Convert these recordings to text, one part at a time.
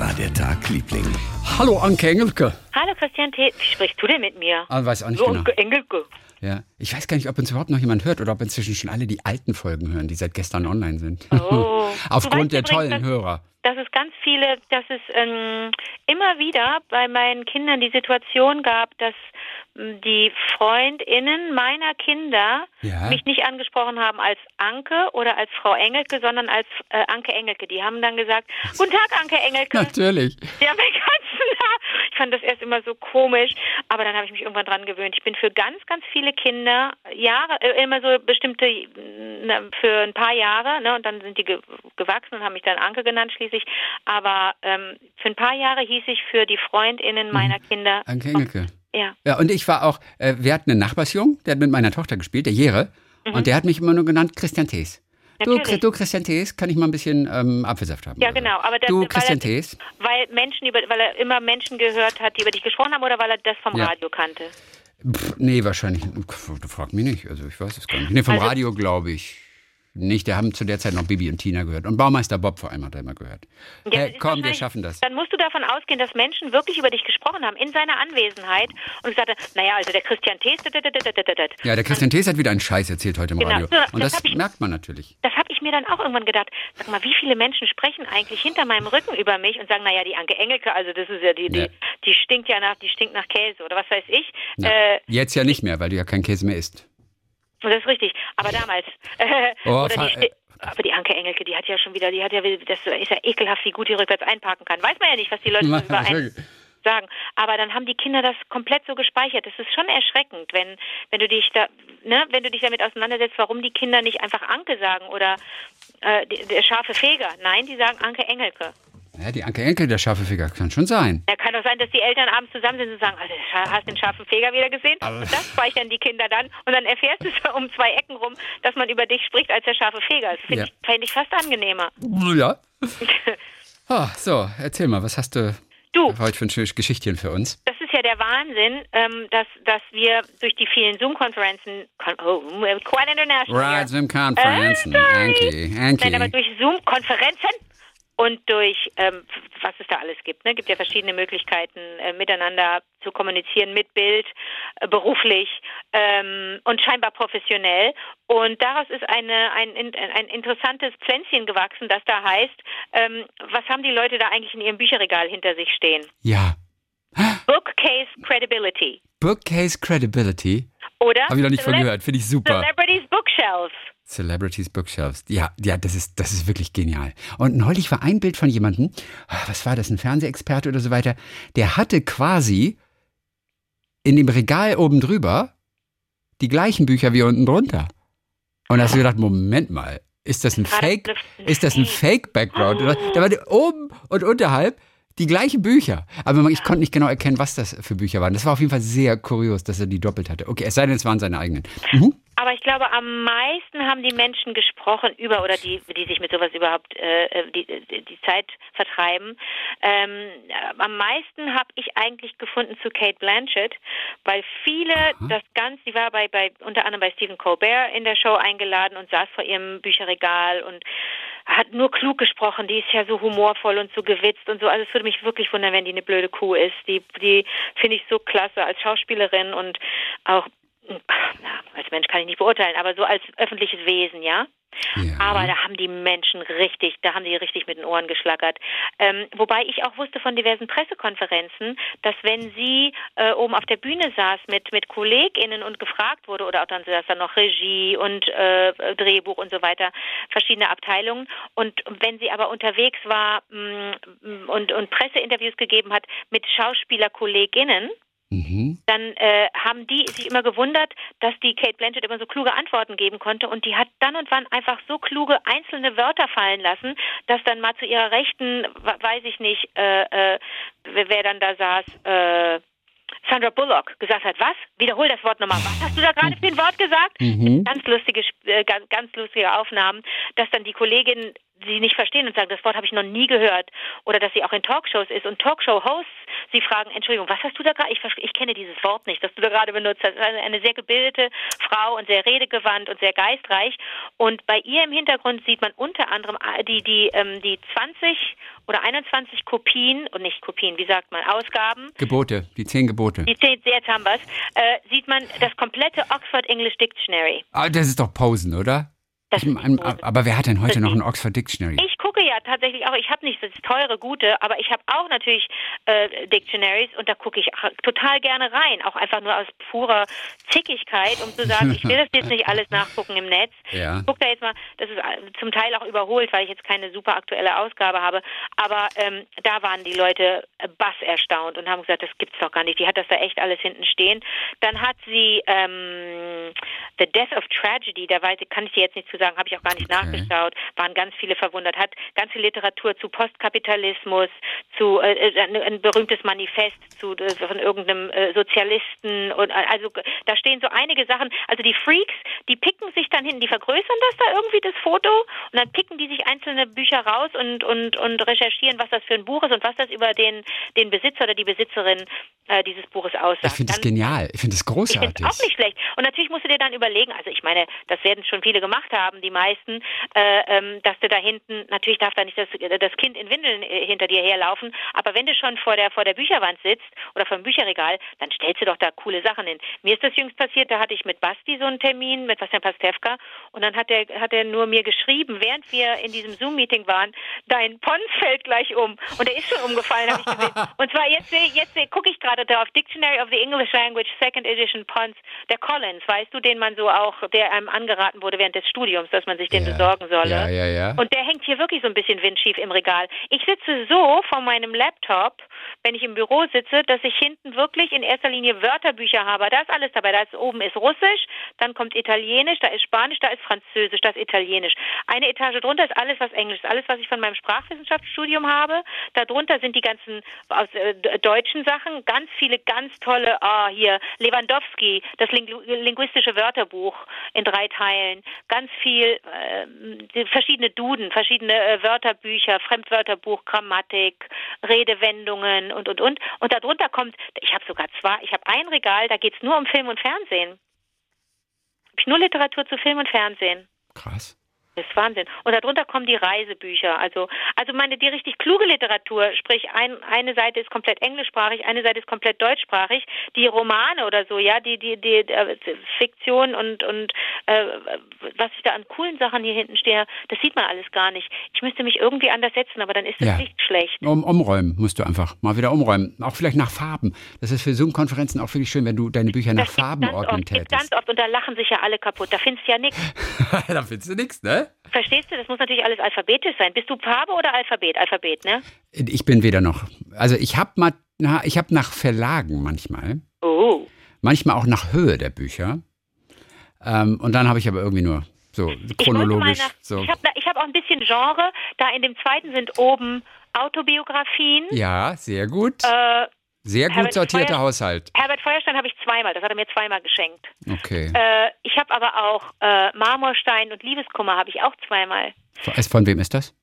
war der Tag, Liebling? Hallo Anke Engelke. Hallo Christian T. Wie sprichst du denn mit mir? Ah, weiß auch nicht so, genau. Anke Engelke. Ja. Ich weiß gar nicht, ob uns überhaupt noch jemand hört oder ob inzwischen schon alle die alten Folgen hören, die seit gestern online sind. Oh. Aufgrund der weißt tollen übrigens, Hörer. Dass es ganz viele, dass es ähm, immer wieder bei meinen Kindern die Situation gab, dass die FreundInnen meiner Kinder Ja. mich nicht angesprochen haben als Anke oder als Frau Engelke, sondern als äh, Anke Engelke. Die haben dann gesagt, Guten Tag, Anke Engelke. Natürlich. Ja, mein ganzen Namen. Ich fand das erst immer so komisch, aber dann habe ich mich irgendwann dran gewöhnt. Ich bin für ganz, ganz viele Kinder Jahre, äh, immer so bestimmte, für ein paar Jahre, ne, und dann sind die ge gewachsen und haben mich dann Anke genannt schließlich. Aber ähm, für ein paar Jahre hieß ich für die FreundInnen meiner Kinder. Anke Engelke. Ja. Ja, und ich war auch, äh, wir hatten einen Nachbarsjungen, der hat mit meiner Tochter gespielt, der Jere. Und der hat mich immer nur genannt Christian Thees. Du, Mhm. Du, Christian Thees, kann ich mal ein bisschen ähm, Apfelsaft haben? Ja, genau. Aber das, du, Christian er, Thees. Weil Menschen über, weil er immer Menschen gehört hat, die über dich gesprochen haben, oder weil er das vom Ja. Radio kannte? Pff, nee, wahrscheinlich. Du frag mich nicht. Also ich weiß es gar nicht. Nee, vom Also- Radio glaube ich nicht. Der haben zu der Zeit noch Bibi und Tina gehört. Und Baumeister Bob vor allem hat er immer gehört. Ja, hey, komm, wir schaffen das. Dann musst du davon ausgehen, dass Menschen wirklich über dich gesprochen haben, in seiner Anwesenheit. Und gesagt haben, naja, also der Christian Thees. Ja, der Christian Thees hat wieder einen Scheiß erzählt heute im Genau. Radio. Und das das ich- merkt man natürlich. das habe ich mir dann auch irgendwann gedacht. Sag mal, wie viele Menschen sprechen eigentlich hinter meinem Rücken über mich und sagen, naja, die Anke Engelke, also das ist ja die, Ja. die, die stinkt ja nach, die stinkt nach Käse oder was weiß ich. Na, Äh, jetzt ja nicht mehr, weil du ja kein Käse mehr isst. Das ist richtig. Aber damals. Äh, Oh, die, aber die Anke Engelke, die hat ja schon wieder, die hat ja, das ist ja ekelhaft, wie gut die rückwärts einparken kann. Weiß man ja nicht, was die Leute so über einen sagen. Aber dann haben die Kinder das komplett so gespeichert. Das ist schon erschreckend, wenn, wenn du dich da, ne, wenn du dich damit auseinandersetzt, warum die Kinder nicht einfach Anke sagen oder äh, der scharfe Feger. Nein, die sagen Anke Engelke. Ja, die Anke Enkel, der scharfe Finger, kann schon sein. Ja, kann doch sein, dass die Eltern abends zusammen sind und sagen, also, hast du den scharfen Feger wieder gesehen? Aber- Und das speichern die Kinder dann. Und dann erfährst du so um zwei Ecken rum, dass man über dich spricht als der scharfe Feger. Das finde Ja. ich, fänd ich fast angenehmer. Ja. Ah, so, erzähl mal, was hast du Du, heute für ein schönes Geschichtchen für uns? das ist ja der Wahnsinn, ähm, dass, dass wir durch die vielen Zoom-Konferenzen, kon oh, quite international. Right, here. Zoom Conferenzen. Äh, sorry. Anki, Nein, aber Anki. durch Zoom-Konferenzen und durch, ähm, was es da alles gibt. Ne? gibt ja verschiedene Möglichkeiten, äh, miteinander zu kommunizieren, mit Bild, äh, beruflich ähm, und scheinbar professionell. Und daraus ist eine, ein, ein, interessantes Pflänzchen gewachsen, das da heißt, ähm, was haben die Leute da eigentlich in ihrem Bücherregal hinter sich stehen? Ja. Bookcase Credibility. Bookcase Credibility. Oder? Habe ich noch nicht von gehört. Finde ich super. Celebrities Bookshelves. Celebrities Bookshelves. Ja, ja, das ist, das ist wirklich genial. Und neulich war ein Bild von jemandem, ah, was war das, ein Fernsehexperte oder so weiter, der hatte quasi in dem Regal oben drüber die gleichen Bücher wie unten drunter. Und da hast du gedacht, Moment mal, ist das ein War Fake, ist das ein Fake-Background? Da waren oben und unterhalb die gleichen Bücher. Aber ich konnte nicht genau erkennen, was das für Bücher waren. Das war auf jeden Fall sehr kurios, dass er die doppelt hatte. Okay, es sei denn, es waren seine eigenen. Mhm. Aber ich glaube, am meisten haben die Menschen gesprochen über, oder die, die sich mit sowas überhaupt äh, die, die die Zeit vertreiben. Ähm, äh, am meisten habe ich eigentlich gefunden zu Kate Blanchett, weil viele das Ganze, sie war bei, bei unter anderem bei Stephen Colbert in der Show eingeladen und saß vor ihrem Bücherregal und hat nur klug gesprochen. Die ist ja so humorvoll und so gewitzt und so. Also es würde mich wirklich wundern, wenn die eine blöde Kuh ist. Die, die finde ich so klasse als Schauspielerin und auch na, als Mensch kann ich nicht beurteilen, aber so als öffentliches Wesen, ja. Ja. Aber da haben die Menschen richtig, da haben die richtig mit den Ohren geschlackert. Ähm, wobei ich auch wusste von diversen Pressekonferenzen, dass wenn sie äh, oben auf der Bühne saß mit, mit KollegInnen und gefragt wurde, oder auch dann saß da noch Regie und äh, Drehbuch und so weiter, verschiedene Abteilungen. Und wenn sie aber unterwegs war mh, und, und Presseinterviews gegeben hat mit SchauspielerkollegInnen, Mhm. dann äh, haben die sich immer gewundert, dass die Kate Blanchett immer so kluge Antworten geben konnte und die hat dann und wann einfach so kluge einzelne Wörter fallen lassen, dass dann mal zu ihrer Rechten, weiß ich nicht, äh, äh, wer, dann da saß, äh, Sandra Bullock gesagt hat, was? Wiederhol das Wort nochmal. Was hast du da gerade für ein Wort gesagt? Mhm. Ganz lustige, äh, ganz, ganz lustige Aufnahmen, dass dann die Kolleginnen sie nicht verstehen und sagen, das Wort habe ich noch nie gehört. Oder dass sie auch in Talkshows ist und Talkshow-Hosts sie fragen, Entschuldigung, was hast du da gerade? Ich, ich kenne dieses Wort nicht, das du da gerade benutzt hast. Also eine sehr gebildete Frau und sehr redegewandt und sehr geistreich. Und bei ihr im Hintergrund sieht man unter anderem äh, die, die, ähm, die 20 oder 21 Kopien, und nicht Kopien, wie sagt man, Ausgaben. Gebote, die zehn Gebote. Die zehn, jetzt haben wir äh, sieht man das komplette Oxford English Dictionary. Ah, das ist doch Posen, oder? Ich, aber wer hat denn heute noch ein Oxford Dictionary? Ich gucke ja tatsächlich auch, ich habe nicht das teure, gute, aber ich habe auch natürlich äh, Dictionaries und da gucke ich total gerne rein, auch einfach nur aus purer Zickigkeit, um zu sagen, ich will das jetzt nicht alles nachgucken im Netz. Ja. Ich gucke da jetzt mal, das ist äh, zum Teil auch überholt, weil ich jetzt keine super aktuelle Ausgabe habe, aber ähm, da waren die Leute äh, bass erstaunt und haben gesagt, das gibt's doch gar nicht. Die hat das da echt alles hinten stehen. Dann hat sie ähm, The Death of Tragedy, da weiß, kann ich dir jetzt nicht zu sagen, habe ich auch gar nicht okay. nachgeschaut, waren ganz viele verwundert, hat ganz viel Literatur zu Postkapitalismus, zu äh, äh ein, ein, berühmtes Manifest zu äh, von irgendeinem äh, Sozialisten und äh, also da stehen so einige Sachen, also die Freaks, die picken sich dann hin, die vergrößern das da irgendwie das Foto und dann picken die sich einzelne Bücher raus und und und recherchieren, was das für ein Buch ist und was das über den den Besitzer oder die Besitzerin äh, dieses Buches aussagt. Ich finde das genial, ich finde das großartig. Ich finde auch nicht schlecht und natürlich musst du dir dann überlegen, also ich meine, das werden schon viele gemacht haben, die meisten, äh, ähm, dass du da hinten, natürlich darf da nicht das, das Kind in Windeln äh, hinter dir herlaufen, aber wenn du schon vor der, vor der Bücherwand sitzt oder vor dem Bücherregal, dann stellst du doch da coole Sachen hin. Mir ist das jüngst passiert, da hatte ich mit Basti so einen Termin, mit Bastian Pastewka, und dann hat er hat er nur mir geschrieben, während wir in diesem Zoom-Meeting waren, dein Pons fällt gleich um. Und er ist schon umgefallen, habe ich gesehen. Und zwar jetzt, jetzt gucke ich gerade drauf, Dictionary of the English Language, Second Edition Pons, der Collins, weißt du, den man so auch, der einem angeraten wurde während des Studiums, dass man sich den ja. besorgen solle. Ja, ja, ja. Und der hängt hier wirklich so ein bisschen windschief im Regal. Ich sitze so vor meinem Laptop, wenn ich im Büro sitze, dass ich hinten wirklich in erster Linie Wörterbücher habe. Da ist alles dabei. Da ist oben ist Russisch, dann kommt Italienisch, da ist Spanisch, da ist Französisch, da ist Italienisch. Eine Etage drunter ist alles, was Englisch ist. Alles, was ich von meinem Sprachwissenschaftsstudium habe. Darunter sind die ganzen aus, äh, deutschen Sachen. Ganz viele ganz tolle, ah, hier, Lewandowski, das Lingu linguistische Wörterbuch in drei Teilen. Ganz viel, äh, verschiedene Duden, verschiedene äh, Wörterbücher, Fremdwörterbuch, Grammatik, Redewendungen und, und, und. Und darunter kommt, ich habe sogar zwei, ich habe ein Regal, da geht es nur um Film und Fernsehen. Habe ich nur Literatur zu Film und Fernsehen. Krass. Das ist Wahnsinn. Und darunter kommen die Reisebücher. Also, also meine, die richtig kluge Literatur, sprich ein, eine Seite ist komplett englischsprachig, eine Seite ist komplett deutschsprachig. Die Romane oder so, ja, die, die, die, äh, Fiktion und, und äh, was ich da an coolen Sachen hier hinten stehe, das sieht man alles gar nicht. Ich müsste mich irgendwie anders setzen, aber dann ist das ja. Licht schlecht. Um, umräumen musst du einfach. Mal wieder umräumen. Auch vielleicht nach Farben. Das ist für Zoom-Konferenzen auch wirklich schön, wenn du deine Bücher nach das Farben ordnen tätest. Ganz oft und da lachen sich ja alle kaputt. Da findest du ja nichts. da findest du nichts, ne? Verstehst du? Das muss natürlich alles alphabetisch sein. Bist du Farbe oder Alphabet? Alphabet, ne? Ich bin weder noch. Also ich habe mal, na, ich habe nach Verlagen manchmal. Oh. Manchmal auch nach Höhe der Bücher. Ähm, und dann habe ich aber irgendwie nur so chronologisch. Ich, nach, so. ich habe hab auch ein bisschen Genre. Da in dem zweiten sind oben Autobiografien. Ja, sehr gut. Äh, sehr gut Herbert sortierter Feuer, Haushalt. Herbert Feuerstein habe ich zweimal, das hat er mir zweimal geschenkt. Okay. Äh, ich habe aber auch äh, Marmorstein und Liebeskummer habe ich auch zweimal. Von wem ist das?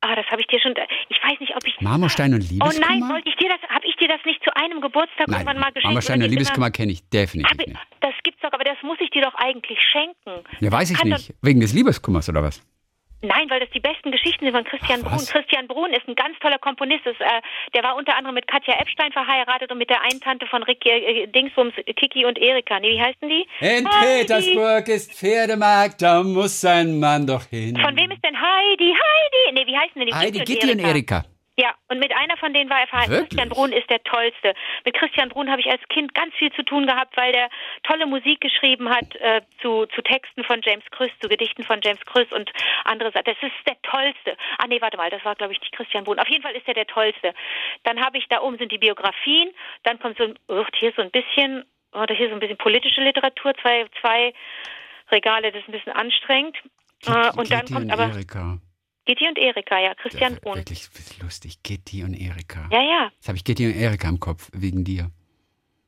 Ah, das habe ich dir schon. Ich weiß nicht, ob ich. Marmorstein und Liebeskummer. Oh nein, wollte ich dir das? Habe ich dir das nicht zu einem Geburtstag nein, irgendwann mal geschenkt? Marmorstein und Liebeskummer kenne ich definitiv ich, nicht. Das gibt's doch, aber das muss ich dir doch eigentlich schenken. Ja, weiß ich nicht. Wegen des Liebeskummers oder was? Nein, weil das die besten Geschichten sind von Christian Ach, Brun. Christian Brun ist ein ganz toller Komponist. Das, äh, der war unter anderem mit Katja Epstein verheiratet und mit der einen Tante von Ricky, äh, Dingsbums, Kiki und Erika. Nee, wie heißen die? In Heidi. Petersburg ist Pferdemarkt, da muss ein Mann doch hin. Von wem ist denn Heidi? Heidi! Nee, wie heißen denn die? Heidi, Gitti und Erika. Ja, und mit einer von denen war er verheiratet. Christian Brun ist der tollste. Mit Christian Brun habe ich als Kind ganz viel zu tun gehabt, weil der tolle Musik geschrieben hat äh, zu, zu Texten von James Krüss, zu Gedichten von James Krüss und andere Sachen. Das ist der tollste. Ah nee, warte mal, das war glaube ich nicht Christian Brun. Auf jeden Fall ist er der tollste. Dann habe ich da oben sind die Biografien, dann kommt so ein, oh, hier so ein bisschen, oder hier so ein bisschen politische Literatur, zwei, zwei Regale, das ist ein bisschen anstrengend. Äh, und dann kommt aber Erika. Gitti und Erika, ja, Christian Brunn. Wirklich lustig, Gitti und Erika. Ja, ja. Jetzt habe ich Gitti und Erika im Kopf, wegen dir.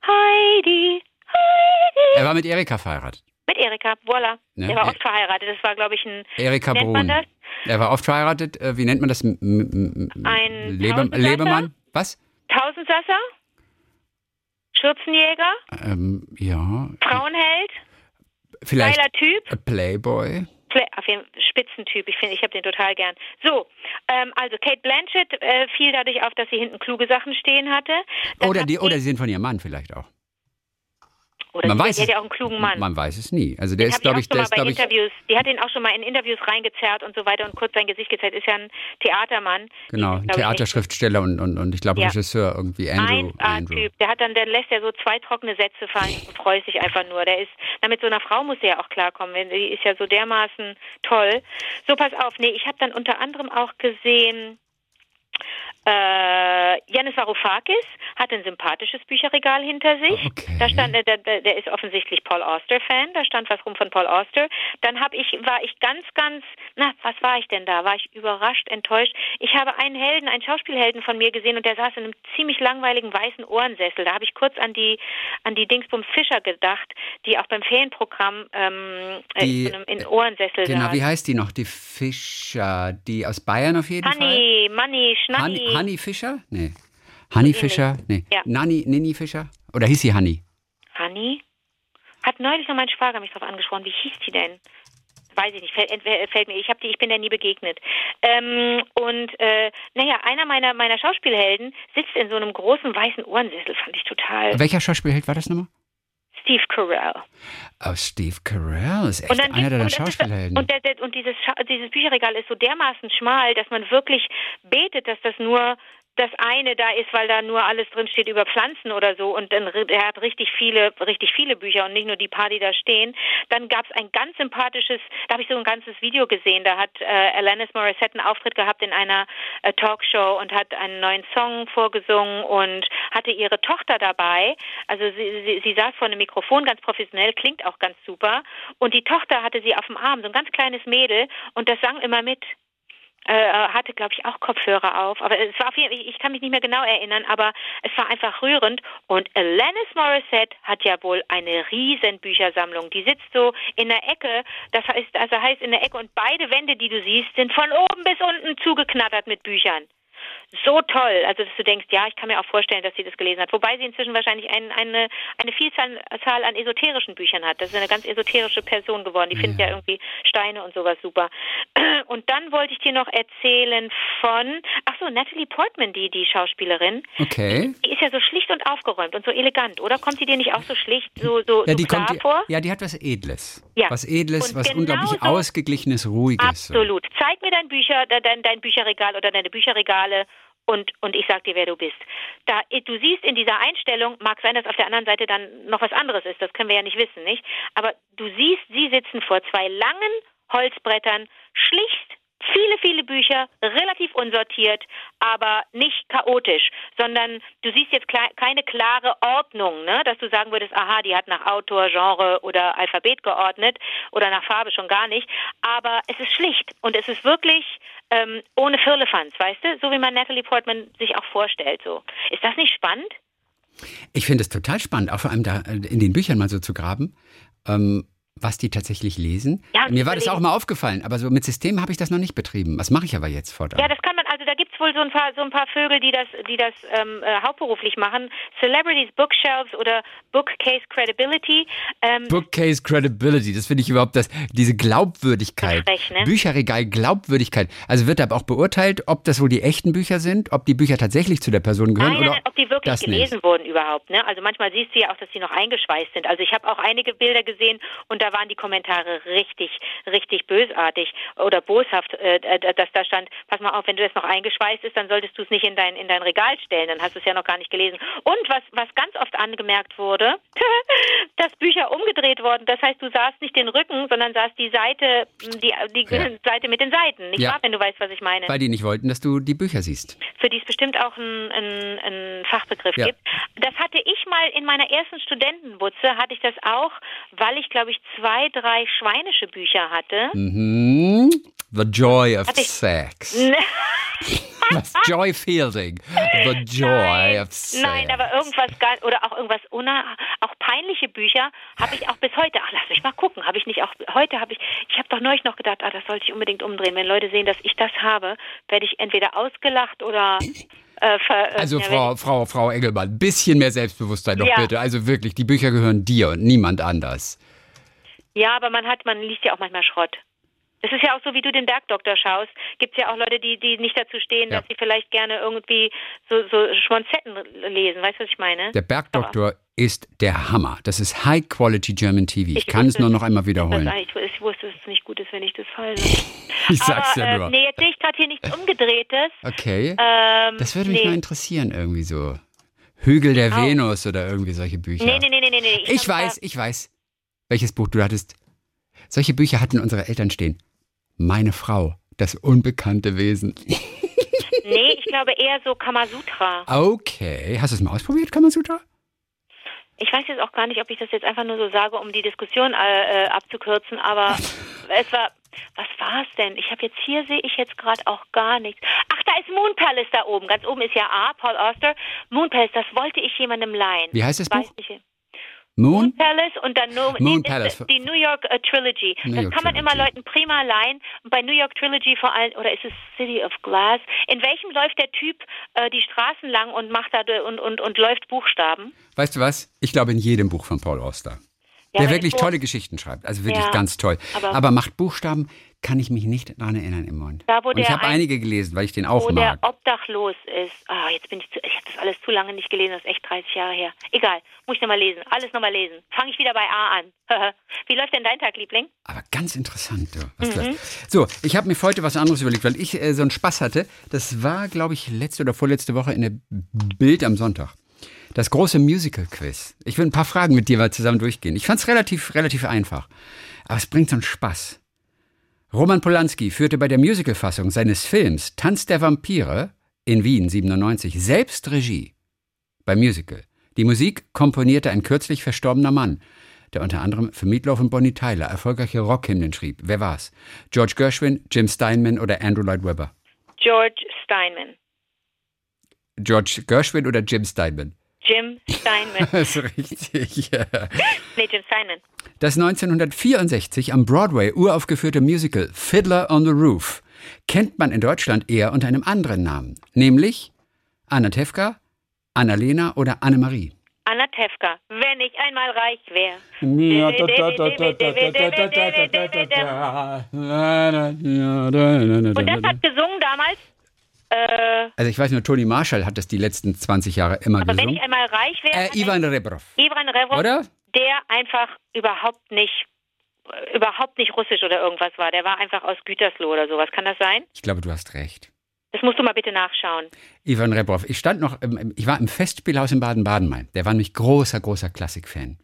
Heidi, Heidi. Er war mit Erika verheiratet. Mit Erika, voilà. Ne? Er war oft verheiratet. Das war, glaube ich, ein. Erika Brun. Er war oft verheiratet. Äh, wie nennt man das? M ein Lebe Lebemann? Was? Tausend Tausendsasser? Schürzenjäger? Ähm, ja. Frauenheld? Vielleicht Geiler Typ? Playboy. Auf jeden Fall Spitzentyp, ich finde, ich habe den total gern. So, ähm, also Kate Blanchett äh, fiel dadurch auf, dass sie hinten kluge Sachen stehen hatte. Dann Oder, die, oder sie sind von ihrem Mann vielleicht auch. Oder man weiß die hat es- ja auch einen klugen Mann. Man weiß es nie. Also der Den ist, glaube ich der ist, glaube ich, die hat ihn auch schon mal in Interviews reingezerrt und so weiter und kurz sein Gesicht gezeigt. Ist ja ein Theatermann. genau, ein Theaterschriftsteller und, und, und ich glaube Ja. Regisseur irgendwie, Andrew. ein. A-Typ. Der hat dann, der lässt ja so zwei trockene Sätze fallen und freut sich einfach nur. Der ist, na, mit so einer Frau muss er ja auch klarkommen. Die ist ja so dermaßen toll. So, pass auf. Nee, ich habe dann unter anderem auch gesehen, äh, Janis Varoufakis hat ein sympathisches Bücherregal hinter sich. Okay. Da stand, der, der, der ist offensichtlich Paul Auster-Fan. Da stand was rum von Paul Auster. Dann habe ich, war ich ganz, ganz, na, was war ich denn da? War ich überrascht, enttäuscht? Ich habe einen Helden, einen Schauspielhelden von mir gesehen und der saß in einem ziemlich langweiligen weißen Ohrensessel. Da habe ich kurz an die, an die Dingsbums Fischer gedacht, die auch beim Ferienprogramm ähm, äh, Die, in, einem, in Ohrensessel Genau, saß. wie heißt die noch? Die Fischer, die aus Bayern auf jeden Fall? Honey, Money, Schnanni. Honey, Honey Fischer? Nee. Honey ähnlich. Fischer? Nee. Ja. Nanni, Nini Fischer? Oder hieß sie Honey? Honey? Hat neulich noch mein Schwager mich drauf angesprochen. Wie hieß die denn? Weiß ich nicht, fällt, entweder- fällt mir. Ich habe die, ich bin der nie begegnet. Ähm, und äh, naja, einer meiner meiner Schauspielhelden sitzt in so einem großen weißen Ohrensessel, fand ich total. Welcher Schauspielheld war das nochmal? Steve Carell. Oh, Steve Carell ist echt einer deiner das ist- Schauspielhelden. Und, der, der, und dieses, Scha- dieses Bücherregal ist so dermaßen schmal, dass man wirklich betet, dass das nur das eine da ist, weil da nur alles drin steht über Pflanzen oder so und dann er hat richtig viele, richtig viele Bücher und nicht nur die paar, die da stehen. Dann gab es ein ganz sympathisches, da habe ich so ein ganzes Video gesehen, da hat äh, Alanis Morissette einen Auftritt gehabt in einer äh, Talkshow und hat einen neuen Song vorgesungen und hatte ihre Tochter dabei. Also sie, sie, sie saß vor einem Mikrofon ganz professionell, klingt auch ganz super. Und die Tochter hatte sie auf dem Arm, so ein ganz kleines Mädel und das sang immer mit äh, hatte, glaube ich, auch Kopfhörer auf. Aber es war auf jeden Fall, ich kann mich nicht mehr genau erinnern, aber es war einfach rührend. Und Alanis Morissette hat ja wohl eine riesen Büchersammlung. Die sitzt so in der Ecke, das heißt, also heißt in der Ecke und beide Wände, die du siehst, sind von oben bis unten zugeknattert mit Büchern. So toll, also dass du denkst, ja, ich kann mir auch vorstellen, dass sie das gelesen hat. Wobei sie inzwischen wahrscheinlich ein, eine, eine Vielzahl Zahl an esoterischen Büchern hat. Das ist eine ganz esoterische Person geworden. Die findet ja irgendwie Steine und sowas super. Und dann wollte ich dir noch erzählen von, ach so, Natalie Portman, die, die Schauspielerin. okay. Die ist ja so schlicht und aufgeräumt und so elegant, oder? Kommt die dir nicht auch so schlicht, so, so, Ja, so die klar kommt, vor? ja, die hat was Edles. Ja. Was Edles, Und was genau unglaublich so- ausgeglichenes, ruhiges. so. Absolut. Zeig mir dein Bücher, dein, dein Bücherregal oder deine Bücherregale und, und ich sag dir, wer du bist. Da, du siehst in dieser Einstellung, mag sein, dass auf der anderen Seite dann noch was anderes ist, das können wir ja nicht wissen, nicht? Aber du siehst, sie sitzen vor zwei langen Holzbrettern, schlicht, viele, viele Bücher, relativ unsortiert, aber nicht chaotisch, sondern du siehst jetzt keine klare Ordnung, ne? dass du sagen würdest, aha, die hat nach Autor, Genre oder Alphabet geordnet oder nach Farbe schon gar nicht, aber es ist schlicht und es ist wirklich ähm, ohne Firlefanz, weißt du, so wie man Natalie Portman sich auch vorstellt. So. Ist das nicht spannend? Ich finde es total spannend, auch vor allem da äh, in den Büchern mal so zu graben, ähm, was die tatsächlich lesen. Ja, Mir war das auch mal aufgefallen, aber so mit System habe ich das noch nicht betrieben. Was mache ich aber jetzt fortan? Ja, das kann man, also da gibt's wohl so ein paar so ein paar Vögel, die das, die das ähm, äh, hauptberuflich machen. Celebrities Bookshelves oder Bookcase Credibility. Ähm, Bookcase Credibility, das finde ich überhaupt das, diese Glaubwürdigkeit. Frech, ne? Bücherregal Glaubwürdigkeit. Also wird aber auch beurteilt, ob das wohl die echten Bücher sind, ob die Bücher tatsächlich zu der Person gehören Nein, oder ob die wirklich gelesen nicht. wurden überhaupt. Ne? Also manchmal siehst du ja auch, dass die noch eingeschweißt sind. Also ich habe auch einige Bilder gesehen und da waren die Kommentare richtig, richtig bösartig oder boshaft, äh, äh, dass da stand, pass mal auf, wenn du das noch eingeschweißt ist, dann solltest du es nicht in dein, in dein Regal stellen, dann hast du es ja noch gar nicht gelesen. Und was, was ganz oft angemerkt wurde, dass Bücher umgedreht wurden. Das heißt, du sahst nicht den Rücken, sondern sahst die Seite, die, die Ja. Seite mit den Seiten. Nicht Ja. wahr, wenn du weißt, was ich meine? Weil die nicht wollten, dass du die Bücher siehst. für die es bestimmt auch einen ein Fachbegriff Ja. gibt. Das hatte ich mal in meiner ersten Studentenbutze, hatte ich das auch, weil ich, glaube ich, zwei, drei schweinische Bücher hatte. Mhm. The Joy of ich- Sex. Was Joy Fielding. The Joy Nein, of Sex. nein, aber irgendwas oder auch irgendwas una, auch peinliche Bücher habe ich auch bis heute. Ach, lass mich mal gucken. Habe ich nicht auch heute habe ich. Ich habe doch neulich noch gedacht, ah, das sollte ich unbedingt umdrehen. Wenn Leute sehen, dass ich das habe, werde ich entweder ausgelacht oder Äh, ver, Also ja, Frau, Frau, Frau Engelmann, ein bisschen mehr Selbstbewusstsein doch Ja. bitte. Also wirklich, die Bücher gehören dir und niemand anders. Ja, aber man hat, man liest ja auch manchmal Schrott. Das ist ja auch so, wie du den Bergdoktor schaust. Gibt es ja auch Leute, die, die nicht dazu stehen, Ja. dass sie vielleicht gerne irgendwie so, so Schmonzetten lesen. Weißt du, was ich meine? Der Bergdoktor ist der Hammer. Das ist High Quality German TV. Ich, Ich kann es nur es. noch einmal wiederholen. ich, ich wusste, dass es nicht gut ist, wenn ich das falle. Ich sag's aber, ja äh, nur. nee, jetzt sehe ich gerade hier nichts Umgedrehtes. Okay. Ähm, Das würde mich nee. mal interessieren, irgendwie so. Hügel der Au. Venus oder irgendwie solche Bücher. Nee, nee, nee, nee, nee. Ich hab weiß, ich weiß, welches Buch du hattest. Solche Bücher hatten unsere Eltern stehen. Meine Frau, das unbekannte Wesen. Nee, ich glaube eher so Kamasutra. Okay. Hast du es mal ausprobiert, Kamasutra? Ich weiß jetzt auch gar nicht, ob ich das jetzt einfach nur so sage, um die Diskussion äh, äh, abzukürzen, aber es war. Was war es denn? Ich habe jetzt hier sehe ich jetzt gerade auch gar nichts. Ach, da ist Moon Palace da oben. Ganz oben ist ja A, Paul Auster. Moon Palace, das wollte ich jemandem leihen. Wie heißt das Weiß Buch? nicht. Moon? Moon Palace und dann nur Moon Palace. die New York äh, Trilogy. New das York kann man immer Trilogy. Leuten prima leihen. Und bei New York Trilogy vor allem, oder ist es City of Glass? In welchem läuft der Typ äh, die Straßen lang und macht da und, und, und läuft Buchstaben? Weißt du was? Ich glaube in jedem Buch von Paul Auster. Ja, der wirklich tolle Geschichten schreibt. Also wirklich Ja, ganz toll. aber- Aber, macht Buchstaben, kann ich mich nicht dran erinnern im Mund. Da, wo Und ich der habe ein- einige gelesen, weil ich den auch wo der mag. obdachlos ist. Ah, jetzt bin ich zu, ich habe das alles zu lange nicht gelesen, das ist echt 30 Jahre her. Egal, muss ich nochmal lesen. Alles nochmal lesen. Fange ich wieder bei A an. Wie läuft denn dein Tag, Liebling? Aber ganz interessant, du. Mhm. So, ich habe mir heute was anderes überlegt, weil ich äh, so einen Spaß hatte. Das war, glaube ich, letzte oder vorletzte Woche in der Bild am Sonntag. Das große Musical-Quiz. Ich will ein paar Fragen mit dir mal zusammen durchgehen. Ich fand es relativ, relativ einfach. Aber es bringt so einen Spaß. Roman Polanski führte bei der Musicalfassung seines Films Tanz der Vampire in Wien 97 selbst Regie. Beim Musical. Die Musik komponierte ein kürzlich verstorbener Mann, der unter anderem für Meatloaf und Bonnie Tyler erfolgreiche Rockhymnen schrieb. Wer war's? George Gershwin, Jim Steinman oder Andrew Lloyd Webber? George Steinman. George Gershwin oder Jim Steinman? Jim Steinman. Das ist richtig. nee, Jim Steinman. Das 1964 am Broadway uraufgeführte Musical Fiddler on the Roof kennt man in Deutschland eher unter einem anderen Namen, nämlich Anna Tefka, Annalena oder Annemarie. Anna Tefka. Wenn ich einmal reich wäre. Und das hat gesungen damals. Äh, Also ich weiß nur, Toni Marshall hat das die letzten 20 Jahre immer aber wenn ich gesungen. einmal reich wäre, Äh, Ivan Rebrov, Ivan Revrov, oder? der einfach überhaupt nicht überhaupt nicht russisch oder irgendwas war. Der war einfach aus Gütersloh oder sowas. Kann das sein? Ich glaube, du hast recht. Das musst du mal bitte nachschauen. Ivan Rebrov. Ich stand noch, ich war im Festspielhaus in Baden-Baden mal. Der war nämlich großer, großer Klassikfan.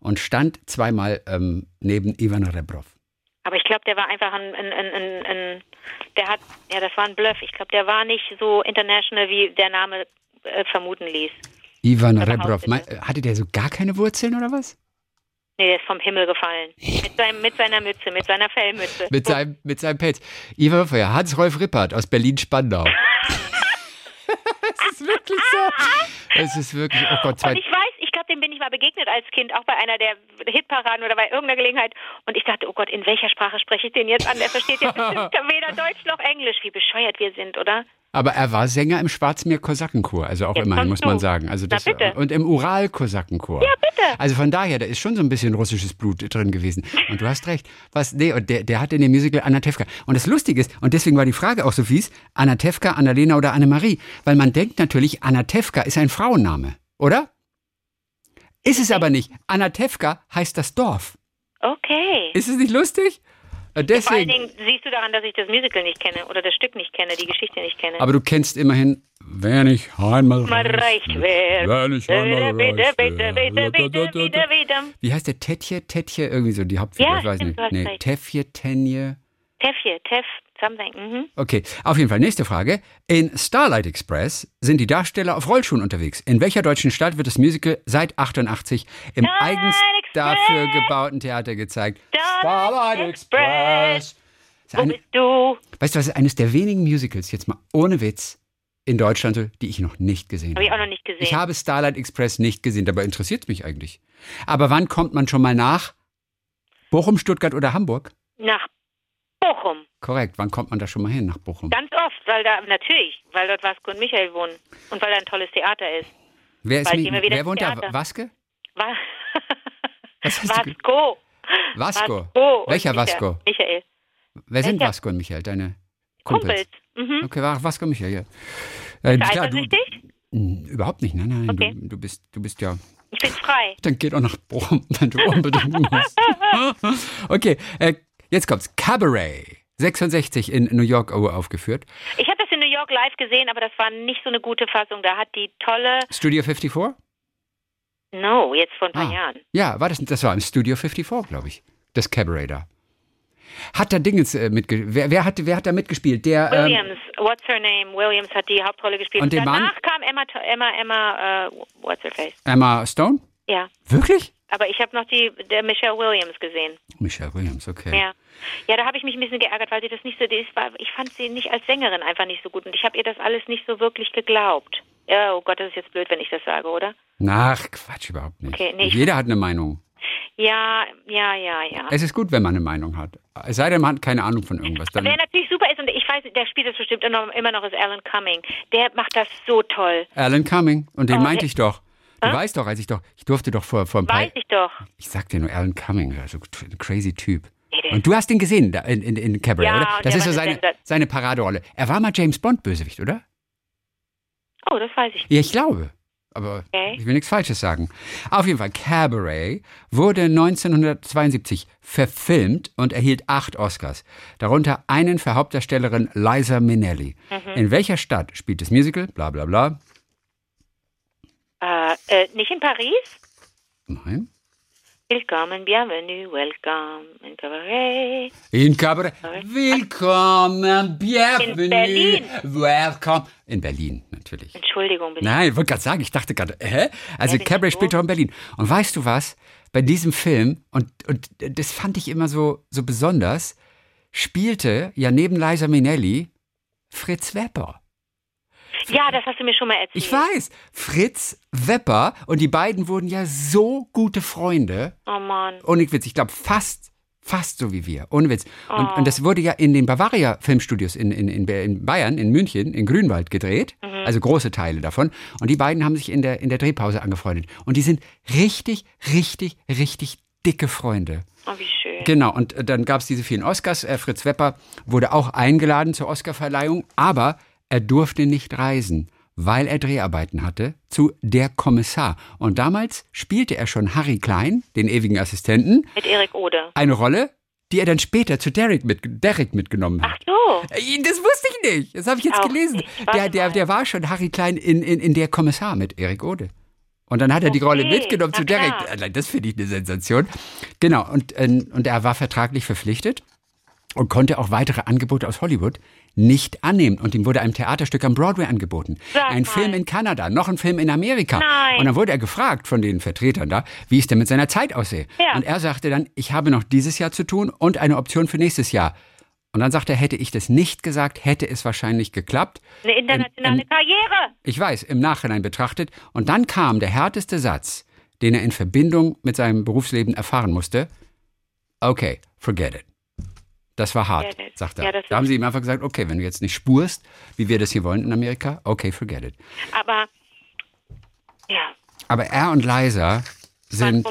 Und stand zweimal ähm, neben Ivan Rebrov. Aber ich glaube, der war einfach ein, ein, ein, ein, ein, der hat, ja, das war ein Bluff. Ich glaube, der war nicht so international, wie der Name äh, vermuten ließ. Ivan Rebrov. Mein, hatte der so gar keine Wurzeln oder was? Nee, der ist vom Himmel gefallen. Mit, seinem, mit seiner Mütze, mit seiner Fellmütze. Mit seinem, mit seinem Pelz. Ivan ja, Hans-Rolf Rippert aus Berlin-Spandau. es ist wirklich so. Es ist wirklich, oh Gott, Und zwei, ich weiß, ich glaube, dem bin ich mal begegnet als Kind, auch bei einer der Hitparaden oder bei irgendeiner Gelegenheit. Und ich dachte, oh Gott, in welcher Sprache spreche ich den jetzt an? Der versteht jetzt weder Deutsch noch Englisch. Wie bescheuert wir sind, oder? Aber er war Sänger im Schwarzmeer-Kosakenchor, also auch Jetzt immerhin, muss man du. sagen. Also das, bitte. Und im Ural-Kosakenchor. Ja, bitte. Also von daher, da ist schon so ein bisschen russisches Blut drin gewesen. Und du hast recht. Was, nee, und der, der hat in dem Musical Anna Tefka. Und das Lustige ist, und deswegen war die Frage auch so fies, Anna Tefka, Annalena oder Annemarie. Weil man denkt natürlich, Anna Tefka ist ein Frauenname, oder? Ist es aber nicht. Anna Tefka heißt das Dorf. Okay. Ist es nicht lustig? Und Vor allen deswegen. Dingen siehst du daran, dass ich das Musical nicht kenne oder das Stück nicht kenne, die Geschichte nicht kenne. Aber du kennst immerhin, wenn ich einmal mal reich wäre. Wenn ich einmal Bitte, reich bitte, bitte, bitte, bitte, bitte, wäre. bitte. Wie heißt der Tetje? Tetje, irgendwie so die Hauptfigur, Ja, ich weiß nicht. Nee. Tefje, Tenje. Tefje, Tef, something. Mhm. Okay, auf jeden Fall. Nächste Frage. In Starlight Express sind die Darsteller auf Rollschuhen unterwegs. In welcher deutschen Stadt wird das Musical seit 88 im Starlight eigens Express. dafür gebauten Theater gezeigt? Starlight Express. Ist Wo bist du? weißt du, was ist eines der wenigen Musicals, jetzt mal ohne Witz, in Deutschland, die ich noch nicht gesehen Habe ich auch habe. noch nicht gesehen. Ich habe Starlight Express nicht gesehen, dabei interessiert es mich eigentlich. Aber wann kommt man schon mal nach? Bochum, Stuttgart oder Hamburg? Nach Bochum. Korrekt. Wann kommt man da schon mal hin, nach Bochum? Ganz oft, weil da, natürlich, weil dort Vasco und Michael wohnen. Und weil da ein tolles Theater ist. Wer, ist bald Mi- gehen wir wieder wer wohnt da? Waske? Wa Was ge- Vasco. Vasco. Vasco. Welcher. Vasco? Michael. Wer sind Welcher? Vasco und Michael? Deine Kumpels? Kumpels. Mhm. Okay, war Vasco und Michael, ja. Äh, Bist klar, du, eifersüchtig? Überhaupt nicht, nein, nein. Okay. Du, du, bist, du bist ja. Ich bin frei. Dann geh doch nach Bochum, wenn du unbedingt musst. okay, äh, jetzt kommt's. Cabaret. 66 in New York aufgeführt. Ich habe das in New York live gesehen, aber das war nicht so eine gute Fassung. Da hat die tolle, Studio 54? no, jetzt vor ein paar Ah. Jahren. Ja, war das, das war im Studio 54, glaube ich. Das Cabaret da. Hat da Dingens äh, mitgespielt? Wer, wer, hat, wer hat da mitgespielt? Der, ähm, Williams, what's her name? Williams hat die Hauptrolle gespielt. Und den Danach Mann? kam Emma, Emma, Emma, äh, what's her face? Emma Stone? Ja, Wirklich? Aber ich habe noch die der Michelle Williams gesehen. Michelle Williams, okay. Ja, ja, da habe ich mich ein bisschen geärgert, weil sie das nicht so, die ist, war, ich fand sie nicht als Sängerin einfach nicht so gut und ich habe ihr das alles nicht so wirklich geglaubt. Ja, oh Gott, das ist jetzt blöd, wenn ich das sage, oder? Ach, Quatsch, überhaupt nicht. Okay, nee, Jeder hat eine Meinung. Ja, ja, ja, ja. Es ist gut, wenn man eine Meinung hat. Es sei denn, man hat keine Ahnung von irgendwas. Dann, Wer natürlich super ist, und ich weiß, der spielt das bestimmt immer noch, immer noch, ist Alan Cumming. Der macht das so toll. Alan Cumming, und den Oh, meinte ich doch. Du weißt doch, als ich doch, ich durfte doch vor, vor ein paar, Weiß ich doch. ich sag dir nur Alan Cumming, also ein crazy Typ. Und du hast ihn gesehen in, in, in Cabaret, Ja, oder? Das ist so seine, eine Sensation. seine Paraderolle. Er war mal James Bond Bösewicht, oder? Oh, das weiß ich. Ja, ich glaube. Aber Okay. ich will nichts Falsches sagen. Auf jeden Fall, Cabaret wurde 1972 verfilmt und erhielt acht Oscars. Darunter einen für Hauptdarstellerin Liza Minnelli. Mhm. In welcher Stadt spielt das Musical? Bla bla bla. Äh, äh, nicht in Paris? Nein. Willkommen, bienvenue, welcome in Cabaret. In Cabaret. Willkommen, bienvenue. In Berlin. Welcome. In Berlin, natürlich. Entschuldigung, bitte. Nein, ich wollte gerade sagen, ich dachte gerade, hä? Also Ja, Cabaret spielt doch in Berlin. Und weißt du was? Bei diesem Film, und, und das fand ich immer so, so besonders, spielte ja neben Liza Minnelli Fritz Wepper. Ja, das hast du mir schon mal erzählt. Ich weiß, Fritz Wepper und die beiden wurden ja so gute Freunde. Oh Mann. Ohne Witz, ich glaube fast, fast so wie wir. Ohne Witz. Und, Oh. und das wurde ja in den Bavaria Filmstudios in, in, in, Bayern, in München, in Grünwald gedreht. Mhm. Also große Teile davon. Und die beiden haben sich in der, in der Drehpause angefreundet. Und die sind richtig, richtig, richtig dicke Freunde. Oh, wie schön. Genau, und äh, dann gab es diese vielen Oscars. Äh, Fritz Wepper wurde auch eingeladen zur Oscarverleihung, aber er durfte nicht reisen, weil er Dreharbeiten hatte zu Der Kommissar. Und damals spielte er schon Harry Klein, den ewigen Assistenten, Mit Erik Ode. eine Rolle, die er dann später zu Derek, mit, Derek mitgenommen Ach hat. so. Äh, Das wusste ich nicht. Das habe ich jetzt Auch gelesen. Der, der, der war schon Harry Klein in, in, in Der Kommissar mit Erik Ode. Und dann hat er die Rolle Okay, mitgenommen na zu Derek. klar. Allein Das finde ich eine Sensation. Genau, und, ähm, und er war vertraglich verpflichtet und konnte auch weitere Angebote aus Hollywood nicht annehmen. Und ihm wurde ein Theaterstück am Broadway angeboten. Sag ein mal. Film in Kanada, noch ein Film in Amerika. Nein. Und dann wurde er gefragt von den Vertretern da, wie es denn mit seiner Zeit aussehe. Ja. Und er sagte dann, ich habe noch dieses Jahr zu tun und eine Option für nächstes Jahr. Und dann sagte er, hätte ich das nicht gesagt, hätte es wahrscheinlich geklappt. Eine internationale Ähm, Karriere. Ich weiß, im Nachhinein betrachtet. Und dann kam der härteste Satz, den er in Verbindung mit seinem Berufsleben erfahren musste. Okay, forget it. Das war hart, sagt er. Ja, da haben sie ihm einfach gesagt, okay, wenn du jetzt nicht spurst, wie wir das hier wollen in Amerika, okay, forget it. Aber, ja, Aber er und Liza sind.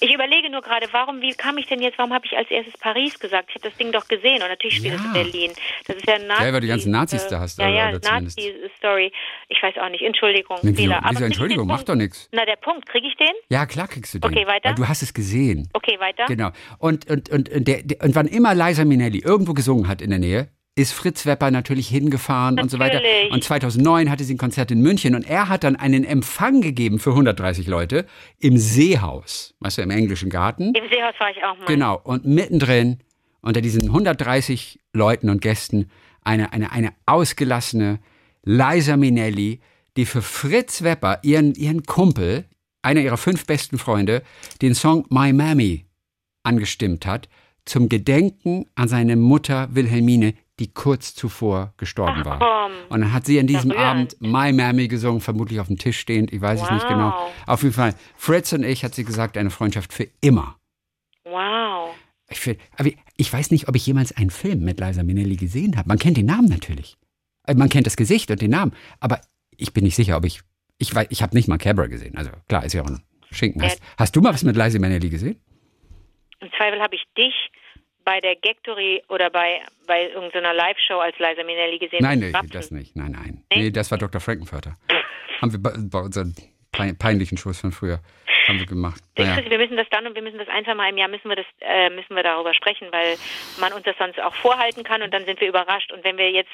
Ich überlege nur gerade, warum, wie kam ich denn jetzt, warum habe ich als erstes Paris gesagt? Ich habe das Ding doch gesehen und natürlich spielt es Ja. in Berlin. Das ist ja ein Nazi. Ja, weil du die ganzen Nazis äh, da hast, Ja, oder- ja. Nazi-Story. Ich weiß auch nicht. Entschuldigung, Nee, wieso, Fehler. wieso Entschuldigung, den mach Punkt? doch nichts. Na, der Punkt, kriege ich den? Ja, klar kriegst du den. Okay, weiter. Weil du hast es gesehen. Okay, weiter. Genau. Und, und, und, und, der, der, und wann immer Liza Minnelli irgendwo gesungen hat in der Nähe, ist Fritz Wepper natürlich hingefahren und so weiter. Natürlich. Und 2009 hatte sie ein Konzert in München und er hat dann einen Empfang gegeben für 130 Leute im Seehaus, weißt du, im englischen Garten. Im Seehaus war ich auch mal. Genau. Und mittendrin, unter diesen 130 Leuten und Gästen, eine, eine, eine ausgelassene Liza Minnelli, die für Fritz Wepper, ihren, ihren Kumpel, einer ihrer fünf besten Freunde, den Song My Mammy angestimmt hat, zum Gedenken an seine Mutter Wilhelmine, die kurz zuvor gestorben Ach, war. Und dann hat sie an diesem. Abend My Mammy gesungen, vermutlich auf dem Tisch stehend, ich weiß es nicht Wow. genau. Auf jeden Fall, Fritz und ich, hat sie gesagt, eine Freundschaft für immer. Wow. Ich, find, ich weiß nicht, ob ich jemals einen Film mit Liza Minnelli gesehen habe. Man kennt den Namen natürlich. Äh, Man kennt das Gesicht und den Namen. Aber ich bin nicht sicher, ob ich. Ich, weiß- ich habe nicht mal Cabra gesehen. Also klar, ist ja auch ein Schinken. Hast, hast du mal was mit Liza Minnelli gesehen? Im Zweifel habe ich dich bei der Gagtory oder bei, bei irgendeiner Live-Show als Liza Minnelli gesehen. Nein, nee, Rapsen. das nicht. Nein, nein. Nee? Nee, das war Dr. Frankenfurter. Haben wir bei, bei unseren pein- peinlichen Shows von früher haben wir gemacht. Naja. Wir müssen das dann und wir müssen das ein, zwei Mal im Jahr müssen wir das äh, müssen wir darüber sprechen, weil man uns das sonst auch vorhalten kann und dann sind wir überrascht und wenn wir jetzt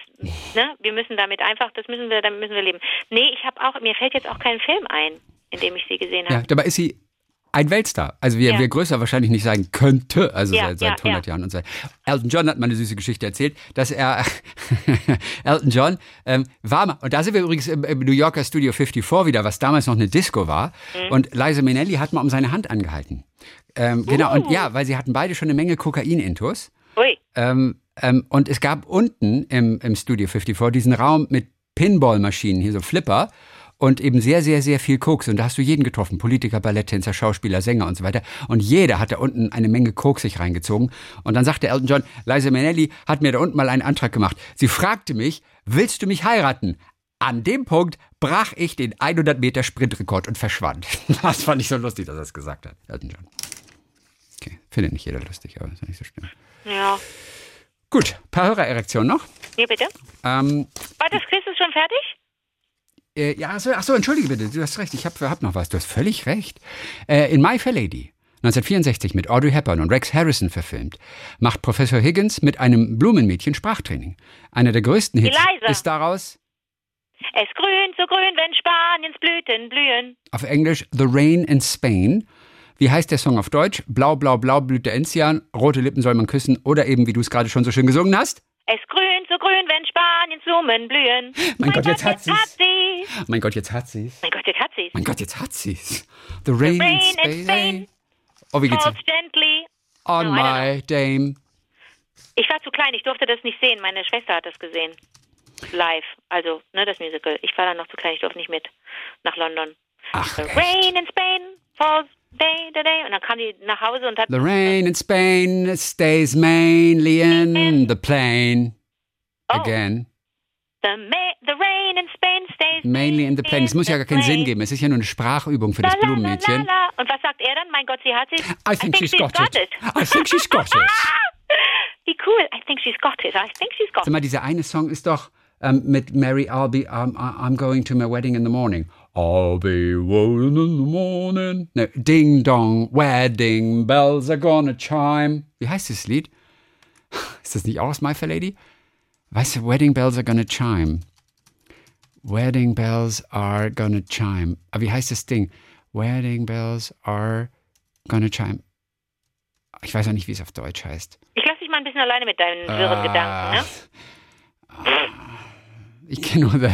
ne, wir müssen damit einfach, das müssen wir, damit müssen wir leben. Nee, ich habe auch mir fällt jetzt auch kein Film ein, in dem ich sie gesehen Ja, habe. dabei ist sie ein Weltstar. Also wie, Ja. wie er größer wahrscheinlich nicht sein könnte, also Ja, seit, seit ja, 100 ja. Jahren und so. Elton John hat mal eine süße Geschichte erzählt, dass er, Elton John ähm, war mal, und da sind wir übrigens im, im New Yorker Studio 54 wieder, was damals noch eine Disco war, Mhm. und Liza Minnelli hat mal um seine Hand angehalten. Ähm, Genau, Uh. und ja, weil sie hatten beide schon eine Menge Kokain-Intus. Ui, Ähm, ähm, und es gab unten im, im Studio 54 diesen Raum mit Pinball-Maschinen, hier so Flipper und eben sehr, sehr, sehr viel Koks. Und da hast du jeden getroffen. Politiker, Balletttänzer, Schauspieler, Sänger und so weiter. Und jeder hat da unten eine Menge Koks sich reingezogen. Und dann sagte Elton John, Liza Minnelli hat mir da unten mal einen Antrag gemacht. Sie fragte mich, willst du mich heiraten? An dem Punkt brach ich den 100 Meter Sprintrekord und verschwand. Das fand ich so lustig, dass er es gesagt hat, Elton John. Okay, findet nicht jeder lustig, aber ist ja nicht so schlimm. ja. Gut, paar Hörererektionen noch. Hier bitte. Ähm, War das Quiz ist schon fertig? Äh, ja, achso, achso, entschuldige bitte, du hast recht, ich habe hab noch was, du hast völlig recht. Äh, in My Fair Lady, 1964 mit Audrey Hepburn und Rex Harrison verfilmt, macht Professor Higgins mit einem Blumenmädchen Sprachtraining. Einer der größten Hits Eliza. ist daraus Es grünt so grün, wenn Spaniens Blüten blühen. auf Englisch The Rain in Spain. Wie heißt der Song auf Deutsch? Blau, blau, blau blüht der Enzian, rote Lippen soll man küssen oder eben, wie du es gerade schon so schön gesungen hast. Es grünt so grün, wenn Spaniens Blumen blühen. Mein Gott, jetzt hat sie's. sie. Mein Gott, jetzt hat sie's. Mein Gott, jetzt hat sie's. Mein Gott, jetzt hat sie's. The Rain, rain in in Spain. Spain Oh, wie geht's? Falls gently. On No, my dame. Ich war zu klein, ich durfte das nicht sehen. Meine Schwester hat das gesehen. Live. Also, ne, das Musical. Ich war dann noch zu klein, ich durfte nicht mit nach London. Ach, The echt? rain in Spain falls day to day. Und dann kam die nach Hause und hat. The rain in Spain stays mainly in the plain. Oh. Again. The, the rain in Spain stays Mainly in the plain. Es muss ja gar keinen Sinn geben. Es ist ja nur eine Sprachübung für das La, la, la, Blumenmädchen. la. Und was sagt er dann? Mein Gott, sie hat sie. I think she's got it. I think she's got it. Wie cool. I think she's got it. I think she's got Sag it. mal, dieser eine Song ist doch ähm, mit Mary, I'll be, um, I'm going to my wedding in the morning. I'll be rolling in the morning. Ne, Ding dong, wedding bells are gonna chime. Wie heißt das Lied? Ist das nicht auch aus My Fair Lady? Weißt du, Wedding bells are gonna chime. Wedding bells are gonna chime. Aber wie heißt das Ding? Wedding bells are gonna chime. Ich weiß auch nicht, wie es auf Deutsch heißt. Ich lasse dich mal ein bisschen alleine mit deinen wirren Gedanken, ne? Ich kenne nur the,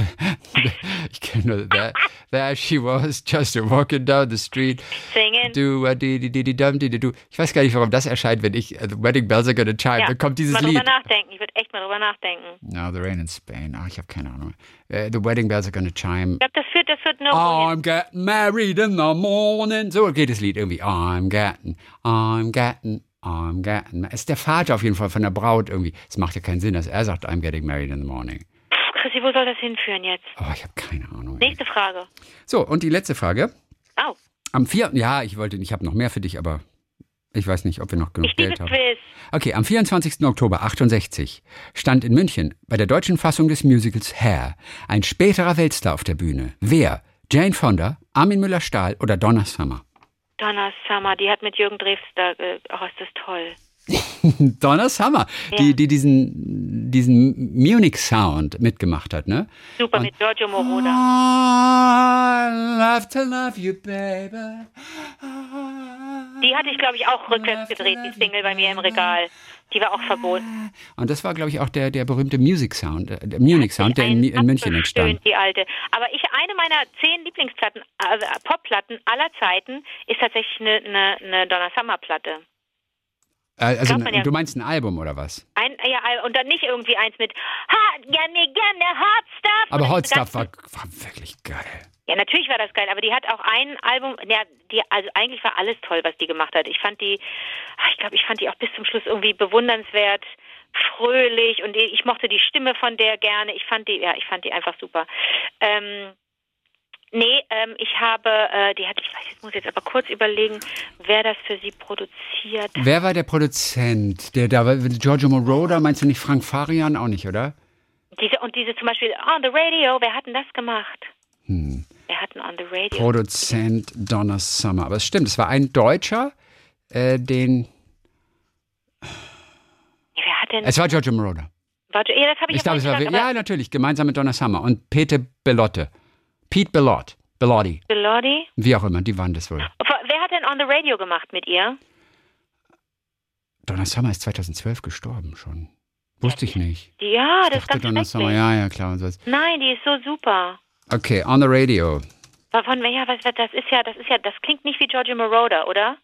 the ich kenne nur that there she was just a walking down the street. Singen. Do a di di di di dum di di du. Ich weiß gar nicht, warum das erscheint, wenn ich uh, the Wedding Bells are gonna chime. Ja, Dann kommt dieses mal Lied. drüber nachdenken. Ich würde echt mal drüber nachdenken. No, the rain in Spain. Ach, ich habe keine Ahnung. Uh, the Wedding Bells are gonna chime. Ich glaube, das führt, das führt nur. I'm getting married in the morning. So geht das Lied irgendwie. I'm getting, I'm getting, I'm getting. Ist der Vater auf jeden Fall von der Braut irgendwie. Es macht ja keinen Sinn, dass er sagt, I'm getting married in the morning. Chrissy, wo soll das hinführen jetzt? Oh, ich habe keine Ahnung. Nächste Frage. So, und die letzte Frage. Au. Am 4. Ja, ich wollte, ich habe noch mehr für dich, aber ich weiß nicht, ob wir noch genug Ich Geld haben. Quiz. Okay, am 24. Oktober 68 stand in München bei der deutschen Fassung des Musicals Hair ein späterer Weltstar auf der Bühne. Wer? Jane Fonda, Armin Müller-Stahl oder Donna Summer? Donna Summer, die hat mit Jürgen Drews da. Oh, ist das toll. Donna Summer, die, die diesen, diesen Munich-Sound mitgemacht hat, ne? Super mit Giorgio Moroder. I love to love you, baby. Die hatte ich, glaube ich, auch rückwärts gedreht, die Single bei mir im Regal. Die war auch verboten. Und das war, glaube ich, auch der, der berühmte Music Sound, äh, der Munich Sound, der in, in München entstand. Die alte. Aber ich, eine meiner zehn Lieblingsplatten, also Popplatten aller Zeiten, ist tatsächlich eine, eine, eine Donna Summer Platte. Äh, also, ja. du meinst ein Album oder was? Ein, ja, und dann nicht irgendwie eins mit ha, gerne, gerne, Hot Stuff. Aber Hot Stuff war, war wirklich geil. Ja, natürlich war das geil, aber die hat auch ein Album, ja, die, also eigentlich war alles toll, was die gemacht hat. Ich fand die, ah, ich glaube, ich fand die auch bis zum Schluss irgendwie bewundernswert, fröhlich und ich mochte die Stimme von der gerne. Ich fand die, ja, ich fand die einfach super. Ähm, nee, ähm, ich habe, äh, die hat, ich weiß, jetzt muss ich jetzt aber kurz überlegen, wer das für sie produziert. Wer war der Produzent? Der da war Giorgio Moroder, meinst du nicht Frank Farian? Auch nicht, oder? Diese und diese zum Beispiel On the Radio, wer hat denn das gemacht? Wer hat denn On the Radio? Produzent Donna Summer. Aber es stimmt, es war ein Deutscher, äh, den. wer hat denn? Es war Giorgio Moroder. Warte, ja, das habe ich, Ich glaube, es war. gesagt, Ja, natürlich, gemeinsam mit Donna Summer und Peter Bellotte. Pete Bellot. Bellotti. aber Lordi? Wie auch immer, die waren das wohl. Wer hat denn On the Radio gemacht mit ihr? Donna Summer ist 2012 gestorben schon. Wusste ich nicht. Ja, Ich das ist dachte ganz Donna Summer, ja, ja, klar. Nein, die ist so super. Okay, on the radio. Von, ja, was, das ist ja, das ist ja, das klingt nicht wie Giorgio Moroder, oder?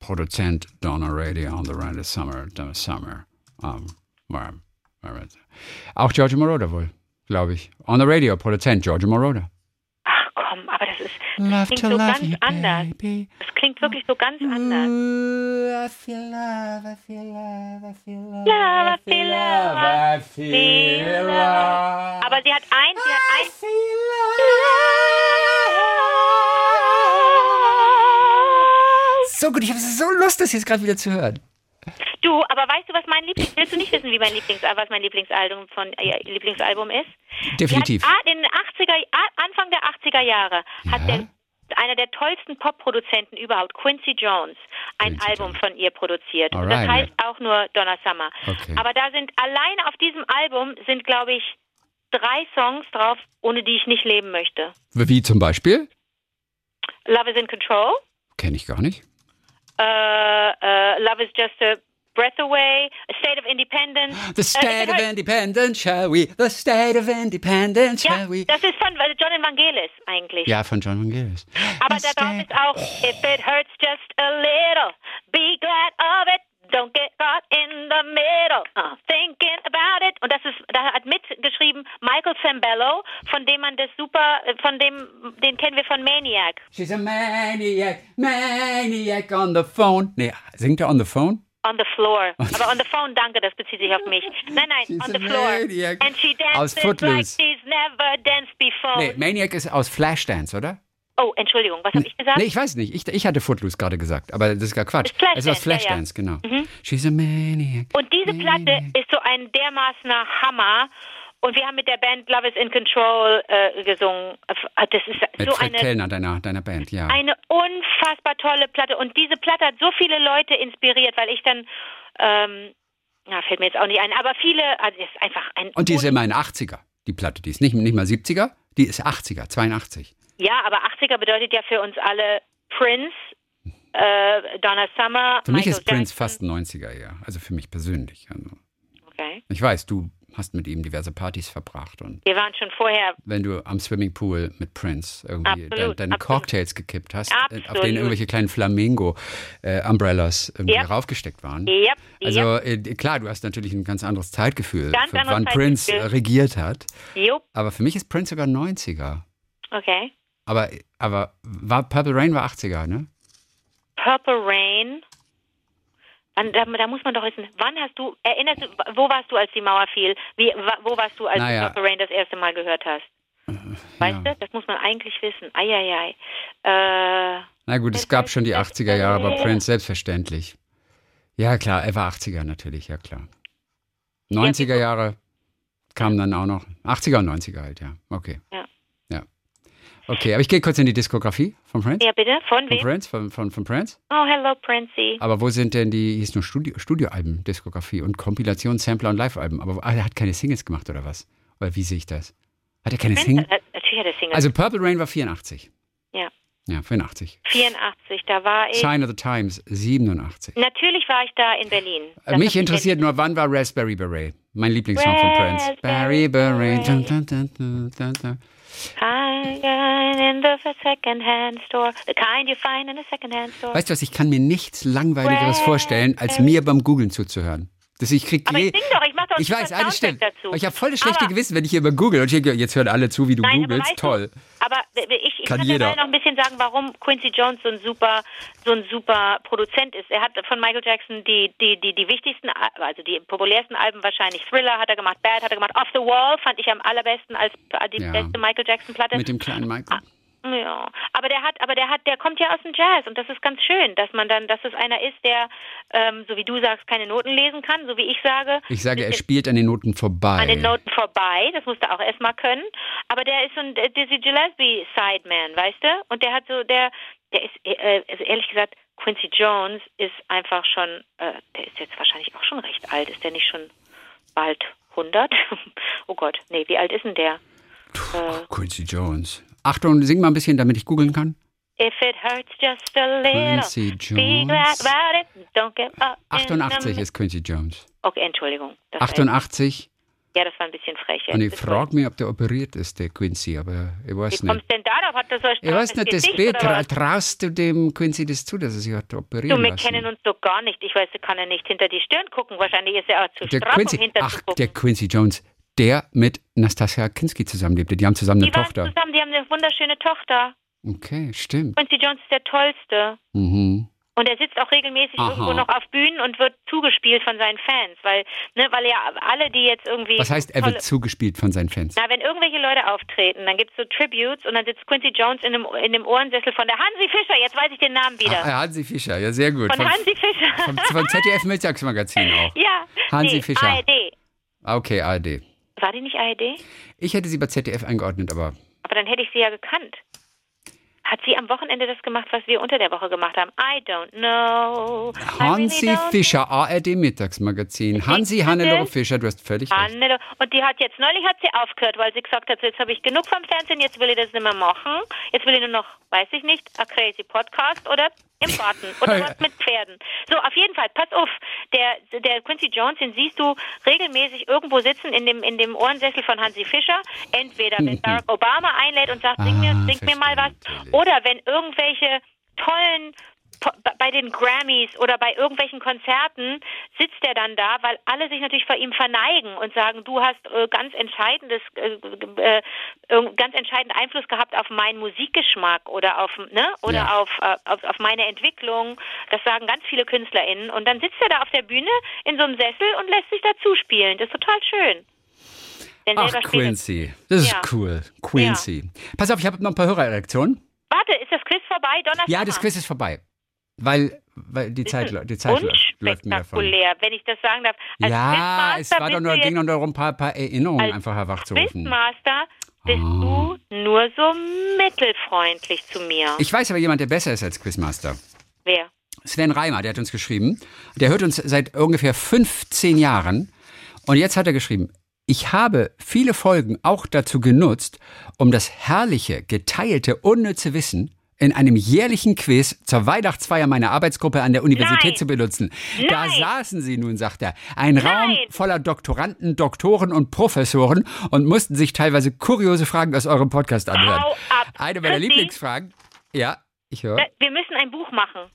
Produzent Donna Radio on the Radio Summer, Donna Summer. Um, war- war- auch Giorgio Moroder wohl, glaube ich. On the Radio, Produzent Giorgio Moroder. Ach komm, aber das ist, Love klingt so ganz anders. baby. das klingt wirklich so ganz anders. Ooh, I feel love, I feel love, I feel love, Love, I feel love, I feel love. love. Aber sie hat ein, sie hat I ein, feel love. So gut, ich habe so Lust, das jetzt gerade wieder zu hören. Aber weißt du, was mein Lieblings, willst du nicht wissen, wie mein Lieblings, was mein Lieblingsalbum von, äh, Lieblingsalbum ist? Definitiv. Hat, ah, in den 80er, ah, Anfang der 80er Jahre hat Ja? der einer der tollsten Pop-Produzenten überhaupt, Quincy Jones, ein Quincy Album Jones. von ihr produziert. Und das heißt auch nur Donna Summer. Okay. Aber da sind alleine auf diesem Album sind, glaube ich, drei Songs drauf, ohne die ich nicht leben möchte. Wie zum Beispiel? Love is in Control, Kenne ich gar nicht. äh, äh, Love is just a Breath Away, A State of Independence. The Äh, state of ich- independence, shall we? The state of independence, ja, shall we? das ist von äh, John Evangelis eigentlich. Ja, von John Vangelis. Aber da drauf ist auch, if it hurts just a little, be glad of it. Don't get caught in the middle, uh, thinking about it. Und das ist, da hat mitgeschrieben Michael Zambello, von dem man das super, äh, von dem, den kennen wir von Maniac. She's a maniac, maniac on the phone. Nee, singt er on the phone? On the floor. Aber on the phone, danke, das bezieht sich auf mich. Nein, nein, She's on the floor. maniac. And she Aus dances like Footloose. she's never danced before. Nee, Maniac ist aus Flashdance, oder? Oh, Entschuldigung, was habe ich gesagt? Nee, ich weiß nicht. Ich, ich hatte Footloose gerade gesagt, aber das ist gar Quatsch. Ist Flashdance, es ist aus ja, ja. Flashdance, genau. She's a maniac. Und diese Platte ist so ein dermaßener Hammer. Und wir haben mit der Band Love is in Control äh, gesungen. Äh, Das ist Mit so Fred eine, Kellner, deiner, deiner Band, ja. eine unfassbar tolle Platte. Und diese Platte hat so viele Leute inspiriert, weil ich dann, ähm, ja, fällt mir jetzt auch nicht ein, aber viele, also ist einfach ein. Und die ist immer in 80er, die Platte. Die ist nicht, nicht mal 70er, die ist 80er, 82. Ja, aber 80er bedeutet ja für uns alle Prince, äh, Donna Summer. Für mich Michael ist Prince Jackson. fast ein 90er, ja. Also für mich persönlich. Also Okay. ich weiß, du hast mit ihm diverse Partys verbracht und Wir waren schon vorher wenn du am Swimmingpool mit Prince irgendwie Absolut, dein, deine absolut. Cocktails gekippt hast, äh, auf Absolut. denen irgendwelche kleinen Flamingo-Umbrellas irgendwie Ja. raufgesteckt waren. Yep, Also yep. äh, klar, du hast natürlich ein ganz anderes Zeitgefühl, Ganz für anderes wann Prince Zeitgefühl. äh, regiert hat. Jupp, Aber für mich ist Prince sogar 90er. okay. Aber, aber war Purple Rain war 80er, ne? Purple Rain. Wann, da, da muss man doch wissen, wann hast du, erinnerst du, wo warst du, als die Mauer fiel? Wie, wo warst du, als Naja. du Purple Rain das erste Mal gehört hast? Weißt ja. du, das muss man eigentlich wissen. Eieiei. Äh, Na gut, es gab schon die 80er Jahre, aber Prince selbstverständlich. Ja, klar, er war 80er natürlich, ja klar. 90er Jahre kamen dann auch noch. 80er und 90er halt, ja. Okay. Ja. Okay, aber ich gehe kurz in die Diskografie von Prince. ja, bitte, von Von wem? Prince, von, von, von Prince. Oh, hello, Princey. Aber wo sind denn die, hier ist nur Studio, Studioalben, Diskografie und Kompilation, Sampler und Live-Alben. Aber ah, er hat keine Singles gemacht oder was? Oder wie sehe ich das? Hat er keine Singles? äh, natürlich hat er Single. Also Purple Rain war 84. ja. Ja, 84. 84, da war ich. Sign of the Times 87. Natürlich war ich da in Berlin. Das Mich interessiert nur, wann war Raspberry Beret? Mein Lieblingssong von Prince. Barry Barry. Dun, dun, dun, dun, dun, dun. Kind in the second-hand store. The kind you find in a second-hand store. Weißt du was, ich kann mir nichts Langweiligeres vorstellen, als mir beim Googlen zuzuhören. Das ich krieg Aber ich je- sing doch, ich mach doch ich weiß, alles stimmt. Soundtrack dazu. Aber ich habe voll das schlechte Aber- Gewissen, wenn ich hier immer google und ich denke, jetzt hören alle zu, wie du Nein, aber googelst. weißt Toll. Du, aber ich, ich Kann kann jeder. noch ein bisschen sagen, warum Quincy Jones so ein super, so ein super Produzent ist. Er hat von Michael Jackson die, die, die, die wichtigsten, Al- also die populärsten Alben wahrscheinlich Thriller hat er gemacht, Bad hat er gemacht, Off the Wall fand ich am allerbesten als die Ja. beste Michael Jackson Platte. Mit dem kleinen Michael. Ja, aber der hat, aber der hat, der kommt ja aus dem Jazz und das ist ganz schön, dass man dann, dass es einer ist, der, ähm, so wie du sagst, keine Noten lesen kann, so wie ich sage. Ich sage, er spielt an den Noten vorbei. an den Noten vorbei, das musst du auch erstmal können. Aber der ist so ein Dizzy Gillespie Sideman, weißt du? Und der hat so, der, der ist, äh, also ehrlich gesagt, Quincy Jones ist einfach schon, äh, der ist jetzt wahrscheinlich auch schon recht alt. Ist der nicht schon bald 100? oh Gott, nee, wie alt ist denn der? Äh, Quincy Jones. Achtung, sing mal ein bisschen, damit ich googeln kann. If it hurts just a little, Quincy be glad Jones. about it, don't give up. in 88 the- ist Quincy Jones. Okay, Entschuldigung. Das war- 88. ja, das war ein bisschen frech. Und ich frage mich, ob der operiert ist, der Quincy, aber ich Wie weiß nicht. kommst denn darauf? Hat er so ein Ich weiß nicht, das Gesicht Bild, tra traust du dem Quincy das zu, dass er sich hat Du, operieren wir lassen? kennen uns doch gar nicht. Ich weiß, da kann er nicht hinter die Stirn gucken. Wahrscheinlich ist er auch zu der straff, Quincy, um hinter ach, der Quincy Jones, der mit Nastasia Kinski zusammenlebte. Die haben zusammen eine die waren Tochter. zusammen, eine wunderschöne Tochter. Okay, stimmt. Quincy Jones ist der Tollste. Mhm. Und er sitzt auch regelmäßig Aha. irgendwo noch auf Bühnen und wird zugespielt von seinen Fans. Weil, ne, weil ja alle, die jetzt irgendwie. Was heißt, er wird zugespielt von seinen Fans? Na, wenn irgendwelche Leute auftreten, dann gibt's so Tributes und dann sitzt Quincy Jones in dem, in dem Ohrensessel von der Hansi Fischer. Jetzt weiß ich den Namen wieder. Ah, Hansi Fischer, ja, sehr gut. von Vom, Hansi Fischer. vom, vom ZDF Mittagsmagazin auch. ja. Hansi nee, Fischer. ARD. Ah, Okay, ARD. War die nicht ARD? Ich hätte sie bei ZDF eingeordnet, aber Aber dann hätte ich sie ja gekannt. Hat sie am Wochenende das gemacht, was wir unter der Woche gemacht haben? I don't know. Hansi really Fischer, ARD Mittagsmagazin. Hansi? Hannelore Fischer, du hast völlig recht. Hannele. Und die hat jetzt, neulich hat sie aufgehört, weil sie gesagt hat, so, jetzt habe ich genug vom Fernsehen, jetzt will ich das nicht mehr machen. Jetzt will ich nur noch, weiß ich nicht, a crazy Podcast oder im Garten oder was mit Pferden. So, auf jeden Fall, pass auf, der, der Quincy Jones, den siehst du regelmäßig irgendwo sitzen in dem, in dem Ohrensessel von Hansi Fischer. Entweder wenn Barack Obama einlädt und sagt, sing mir, Ah, sing mir mal was. Oder wenn irgendwelche tollen bei den Grammys oder bei irgendwelchen Konzerten sitzt er dann da, weil alle sich natürlich vor ihm verneigen und sagen, du hast äh, ganz entscheidendes, äh, äh, ganz entscheidenden Einfluss gehabt auf meinen Musikgeschmack oder auf, ne, oder Ja. auf, auf, auf meine Entwicklung. Das sagen ganz viele KünstlerInnen. Und dann sitzt er da auf der Bühne in so einem Sessel und lässt sich dazu spielen. Das ist total schön. Ach, Quincy. Das ist Ja. cool. Quincy. Pass auf, ich habe noch ein paar Hörerreaktionen. Das Quiz vorbei? Donnerstag? Ja, das Quiz ist vorbei. Weil, weil die Zeit, die Zeit läuft, mir davon. wenn ich das sagen darf. Als Ja, es war doch nur, ging doch nur um ein paar, paar Erinnerungen einfach herwachzurufen. Quizmaster bist Ah. du nur so mittelfreundlich zu mir. Ich weiß aber jemand, der besser ist als Quizmaster. Wer? Sven Reimer, der hat uns geschrieben. Der hört uns seit ungefähr 15 Jahren. Und jetzt hat er geschrieben, ich habe viele Folgen auch dazu genutzt, um das herrliche, geteilte, unnütze Wissen in einem jährlichen Quiz zur Weihnachtsfeier meiner Arbeitsgruppe an der Universität Nein. zu benutzen. Da Nein. saßen sie nun, sagt er, ein Raum Nein. voller Doktoranden, Doktoren und Professoren und mussten sich teilweise kuriose Fragen aus eurem Podcast anhören. Eine meiner Christi. Lieblingsfragen. Ja, ich höre. Äh, Wir müssen ein Buch machen.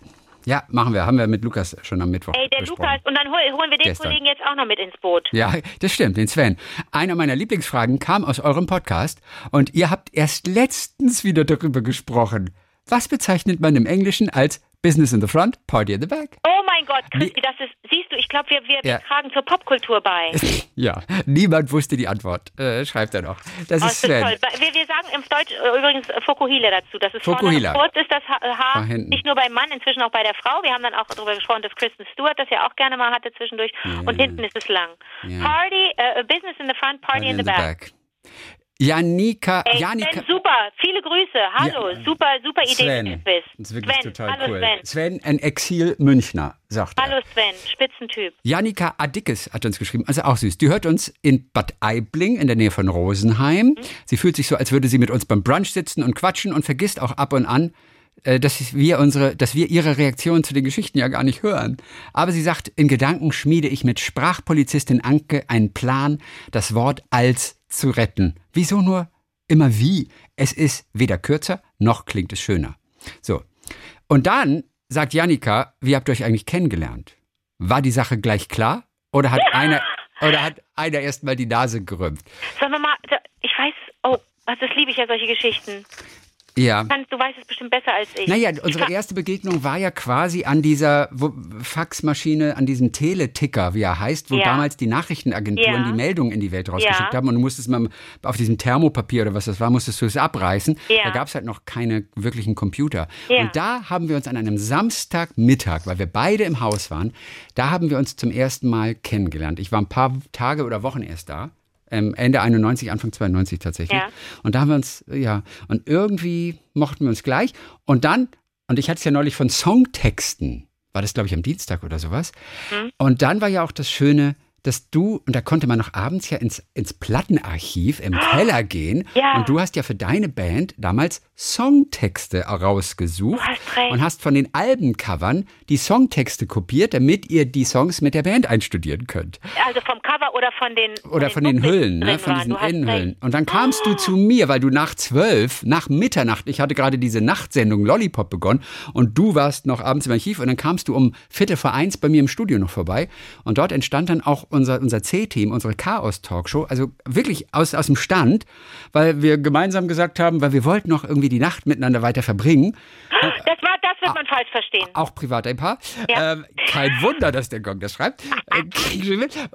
Ja, machen wir. Haben wir mit Lukas schon am Mittwoch Ey, der besprochen. Lukas, und dann hol, holen wir den Gestern. Kollegen jetzt auch noch mit ins Boot. Ja, das stimmt, den Sven. Eine meiner Lieblingsfragen kam aus eurem Podcast und ihr habt erst letztens wieder darüber gesprochen. Was bezeichnet man im Englischen als Business in the front, Party in the back? Oh mein Gott, Christi, das ist, siehst du, ich glaube, wir, wir, Ja. wir tragen zur Popkultur bei. Ja, niemand wusste die Antwort. Äh, schreibt er noch. Das Oh, ist Sven. toll. Wir, wir sagen im Deutsch äh, übrigens äh, Fokuhila dazu. Das ist Fokuhila. kurz ist das äh, Haar, nicht nur beim Mann, inzwischen auch bei der Frau. Wir haben dann auch darüber gesprochen, dass Kristen Stewart das ja auch gerne mal hatte zwischendurch. Und hinten ist es lang. Ja. Party, äh, Business in the front, Party, in the, back. Janika, Ey, Janika. Sven, super, viele Grüße. Hallo, Ja. super, super Idee Sven. Das ist wirklich Sven, total hallo cool. Sven. Sven, ein Exil-Münchner, sagt er. Hallo Sven, Spitzentyp. Janika Adickes hat uns geschrieben, also auch süß. Die hört uns in Bad Aibling in der Nähe von Rosenheim. Sie fühlt sich so, als würde sie mit uns beim Brunch sitzen und quatschen und vergisst auch ab und an, äh, dass wir unsere, dass wir ihre Reaktion zu den Geschichten ja gar nicht hören. Aber sie sagt, in Gedanken schmiede ich mit Sprachpolizistin Anke einen Plan, das Wort als zu retten. Wieso nur immer wie? Es ist weder kürzer noch klingt es schöner. So. Und dann sagt Janika, wie habt ihr euch eigentlich kennengelernt? War die Sache gleich klar? Oder hat einer, oder hat einer erst mal die Nase gerümpft? Sagen wir mal, ich weiß, oh, das liebe ich ja, solche Geschichten. Ja. Du weißt es bestimmt besser als ich. Naja, unsere erste Begegnung war ja quasi an dieser Faxmaschine, an diesem Teleticker, wie er heißt, wo ja. damals die Nachrichtenagenturen ja. die Meldungen in die Welt rausgeschickt ja. haben und du musstest mal auf diesem Thermopapier oder was das war, musstest du es abreißen. Da gab es halt noch keine wirklichen Computer. Und da haben wir uns an einem Samstagmittag, weil wir beide im Haus waren, da haben wir uns zum ersten Mal kennengelernt. Ich war ein paar Tage oder Wochen erst da ähm, Ende 91, Anfang 92 tatsächlich. Ja. Und da haben wir uns, ja, und irgendwie mochten wir uns gleich. Und dann, und ich hatte es ja neulich von Songtexten, war das glaube ich am Dienstag oder sowas. Mhm. Und dann war ja auch das Schöne, dass du, und da konnte man noch abends ja ins, ins Plattenarchiv im Keller gehen. Ja. Und du hast ja für deine Band damals Songtexte rausgesucht hast und hast von den Albencovern die Songtexte kopiert, damit ihr die Songs mit der Band einstudieren könnt. Also vom Cover oder von den Oder von den, den Hüllen, ne, von diesen Innenhüllen. Und dann kamst oh. du zu mir, weil du nach zwölf, nach Mitternacht, ich hatte gerade diese Nachtsendung Lollipop begonnen und du warst noch abends im Archiv und dann kamst du um Viertel vor eins bei mir im Studio noch vorbei und dort entstand dann auch unser, unser C-Team, unsere Chaos-Talkshow, also wirklich aus, aus dem Stand, weil wir gemeinsam gesagt haben, weil wir wollten noch irgendwie die Nacht miteinander weiter verbringen. Das, war, das wird man falsch verstehen. Auch privat ein Paar. Ja. Ähm, kein Wunder, dass der Gong das schreibt.